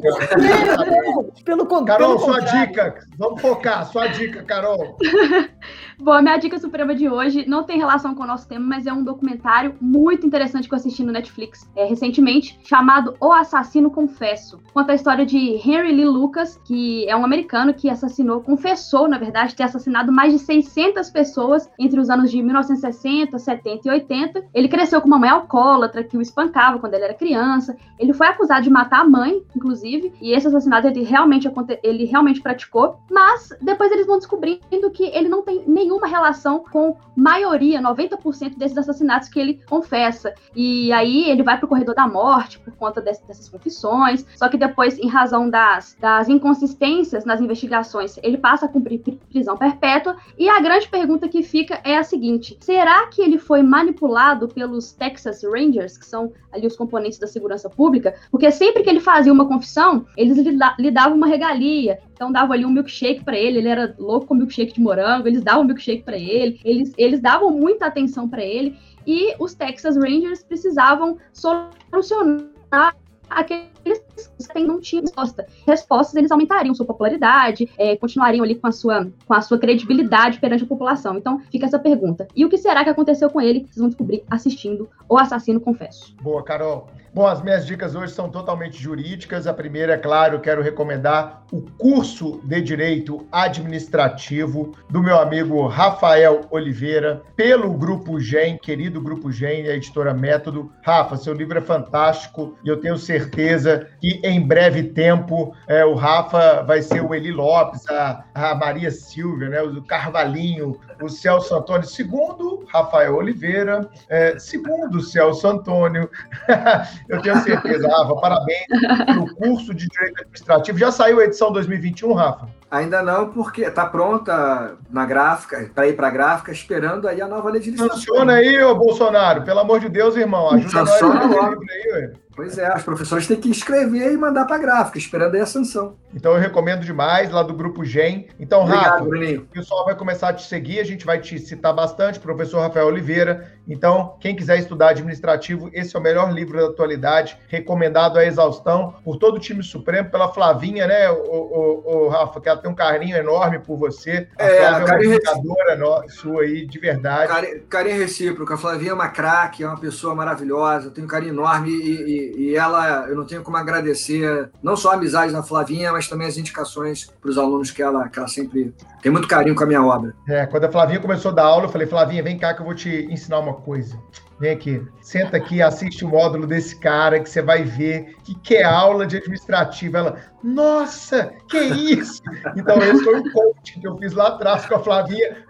pelo, Carol, pelo sua dica. Vamos focar. Sua dica, Carol. Bom, a minha dica suprema de hoje não tem relação com o nosso tema, mas é um documentário muito interessante que eu assisti no Netflix é, recentemente, chamado O Assassino Confesso. Conta a história de Henry Lee Lucas, que é um americano que assassinou, confessou, na verdade, ter assassinado mais de 600 pessoas entre os anos de 1960, 70 e 80. Ele cresceu com uma mãe alcoólatra que o espancava quando ele era criança. Ele foi acusado de matar a mãe, inclusive, e esse assassinato ele realmente, ele realmente praticou, mas depois eles vão descobrindo que ele não tem nenhuma relação com maioria, 90% desses assassinatos que ele confessa. E aí ele vai pro corredor da morte por conta dessas confissões, só que depois, em razão das, das inconsistências nas investigações, ele passa a cumprir prisão perpétua. E a grande pergunta que fica é a seguinte: será que ele foi manipulado pelos Texas Rangers, que são ali os componentes da segurança pública? Porque sempre que ele fazia uma confissão, eles lhe davam uma regalia, então dava ali um milkshake para ele, ele era louco com milkshake de morango, eles davam milkshake para ele, eles, eles davam muita atenção para ele e os Texas Rangers precisavam solucionar aqueles que não tinham resposta. Respostas eles aumentariam sua popularidade, é, continuariam ali com a, sua, com a sua credibilidade perante a população. Então fica essa pergunta. E o que será que aconteceu com ele? Vocês vão descobrir assistindo O Assassino Confesso. Boa, Carol. Bom, as minhas dicas hoje são totalmente jurídicas. A primeira, é claro, quero recomendar o curso de Direito Administrativo do meu amigo Rafael Oliveira, pelo Grupo GEM, querido Grupo GEM e a editora Método. Rafa, seu livro é fantástico e eu tenho certeza que em breve tempo é, o Rafa vai ser o Eli Lopes, a, a Maria Silvia, né, o Carvalhinho, o Celso Antônio. Segundo, Rafael Oliveira. É, segundo, Celso Antônio. Eu tenho certeza, Rafa. Parabéns pelo curso de Direito Administrativo. Já saiu a edição 2021, Rafa? Ainda não, porque está pronta na gráfica, para ir para a gráfica, esperando aí a nova legislação. Funciona aí, ô Bolsonaro. Pelo amor de Deus, irmão. Ajuda Funciona nós a aí. Pois é, os professores têm que escrever e mandar para a gráfica, esperando aí a sanção. Então eu recomendo demais, lá do Grupo GEM. Então, Obrigado, Rafa, Bruninho. o pessoal vai começar a te seguir, a gente vai te citar bastante, professor Rafael Oliveira. Então, quem quiser estudar administrativo, esse é o melhor livro da atualidade, recomendado à exaustão por todo o time supremo, pela Flavinha, né, o, o, o Rafa, que ela tem um carinho enorme por você. A é, Flávia é uma educadora sua aí, de verdade. Carinho, carinho recíproco. A Flavinha é uma craque, é uma pessoa maravilhosa, eu tenho um carinho enorme e, e e, ela, eu não tenho como agradecer não só a amizade da Flavinha, mas também as indicações para os alunos que ela, que ela sempre tem muito carinho com a minha obra. É, quando a Flavinha começou a dar aula, eu falei, Flavinha, vem cá que eu vou te ensinar uma coisa. Vem aqui, senta aqui, assiste o módulo desse cara que você vai ver que, que é aula de administrativa. Ela, nossa, que isso? Então, esse foi o coaching que eu fiz lá atrás com a Flavinha.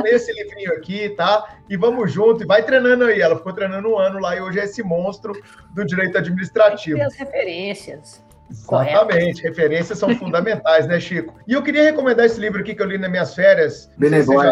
Lê esse livrinho aqui, tá? E vamos junto, e vai treinando aí. Ela ficou treinando um ano lá e hoje é esse monstro do direito administrativo. Tem as referências. Exatamente, referências são fundamentais, né, Chico? E eu queria recomendar esse livro aqui que eu li nas minhas férias. Beneboy.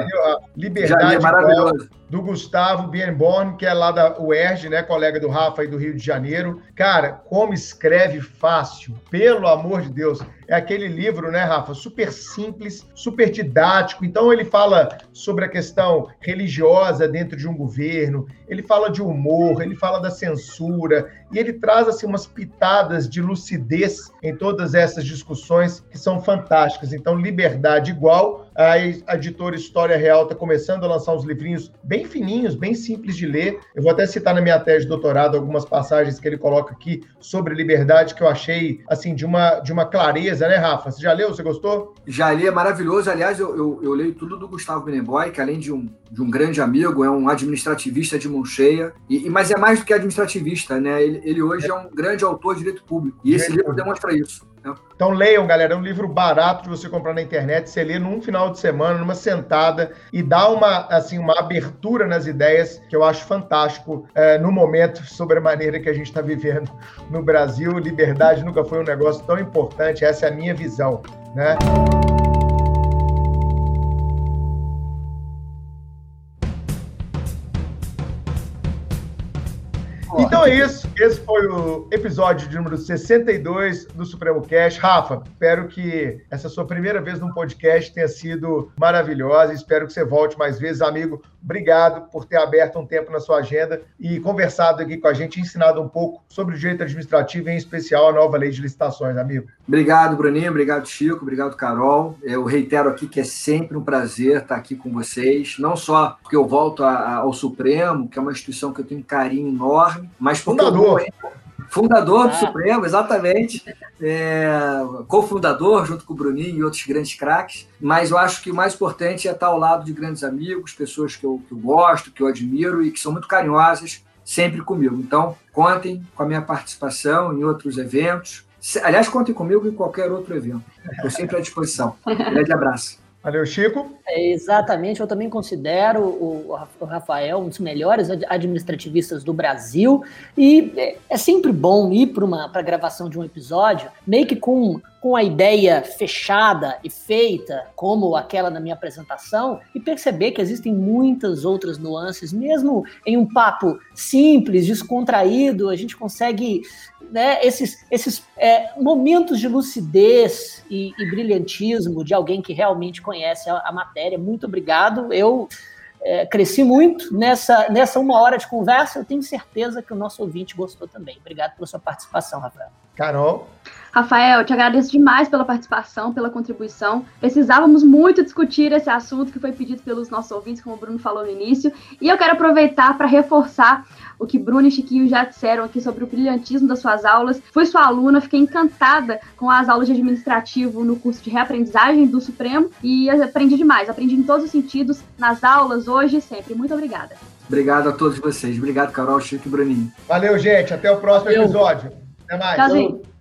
Liberdade. Já li, do Gustavo Bienborn, que é lá da UERJ, né, colega do Rafa e do Rio de Janeiro. Cara, como escreve fácil, pelo amor de Deus. É aquele livro, né, Rafa, super simples, super didático. Então ele fala sobre a questão religiosa dentro de um governo, ele fala de humor, ele fala da censura, e ele traz assim umas pitadas de lucidez em todas essas discussões que são fantásticas. Então, liberdade igual a editora História Real está começando a lançar uns livrinhos bem fininhos, bem simples de ler. Eu vou até citar na minha tese de doutorado algumas passagens que ele coloca aqui sobre liberdade que eu achei assim de uma, de uma clareza, né, Rafa? Você já leu? Você gostou? Já li, é maravilhoso. Aliás, eu, eu, eu leio tudo do Gustavo Beneboy, que além de um, de um grande amigo, é um administrativista de mão cheia. E, mas é mais do que administrativista, né? Ele, ele hoje é. é um grande autor de direito público. E esse livro demonstra isso. Então leiam, galera, é um livro barato de você comprar na internet, você lê num final de semana, numa sentada e dá uma assim uma abertura nas ideias que eu acho fantástico é, no momento sobre a maneira que a gente está vivendo no Brasil. Liberdade nunca foi um negócio tão importante. Essa é a minha visão, né? Então é isso. Esse foi o episódio de número 62 do Supremo Cast. Rafa, espero que essa sua primeira vez num podcast tenha sido maravilhosa. Espero que você volte mais vezes, amigo. Obrigado por ter aberto um tempo na sua agenda e conversado aqui com a gente, ensinado um pouco sobre o direito administrativo, em especial a nova lei de licitações, amigo. Obrigado, Bruninho. Obrigado, Chico. Obrigado, Carol. Eu reitero aqui que é sempre um prazer estar aqui com vocês, não só porque eu volto ao Supremo, que é uma instituição que eu tenho um carinho enorme, mas fundador. Fundador do ah. Supremo, exatamente. É, cofundador, junto com o Bruninho e outros grandes craques. Mas eu acho que o mais importante é estar ao lado de grandes amigos, pessoas que eu, que eu gosto, que eu admiro e que são muito carinhosas sempre comigo. Então, contem com a minha participação em outros eventos. Aliás, contem comigo em qualquer outro evento. Estou sempre à disposição. Um grande abraço. Valeu, Chico. É, exatamente, eu também considero o, o, Rafael um dos melhores administrativistas do Brasil e é, é sempre bom ir para a gravação de um episódio, meio que com com a ideia fechada e feita, como aquela na minha apresentação, e perceber que existem muitas outras nuances, mesmo em um papo simples, descontraído, a gente consegue né, esses, esses é, momentos de lucidez e, e, brilhantismo de alguém que realmente conhece a, a matéria. Muito obrigado. Eu é, cresci muito nessa, nessa uma hora de conversa. Eu tenho certeza que o nosso ouvinte gostou também. Obrigado pela sua participação, Rafael. Carol. Rafael, eu te agradeço demais pela participação, pela contribuição. Precisávamos muito discutir esse assunto que foi pedido pelos nossos ouvintes, como o Bruno falou no início. E eu quero aproveitar para reforçar o que Bruno e Chiquinho já disseram aqui sobre o brilhantismo das suas aulas. Fui sua aluna, fiquei encantada com as aulas de administrativo no curso de reaprendizagem do Supremo e aprendi demais. Aprendi em todos os sentidos, nas aulas, hoje e sempre. Muito obrigada. Obrigado a todos vocês. Obrigado, Carol, Chico e Bruninho. Valeu, gente. Até o próximo episódio. Até mais. Tchauzinho.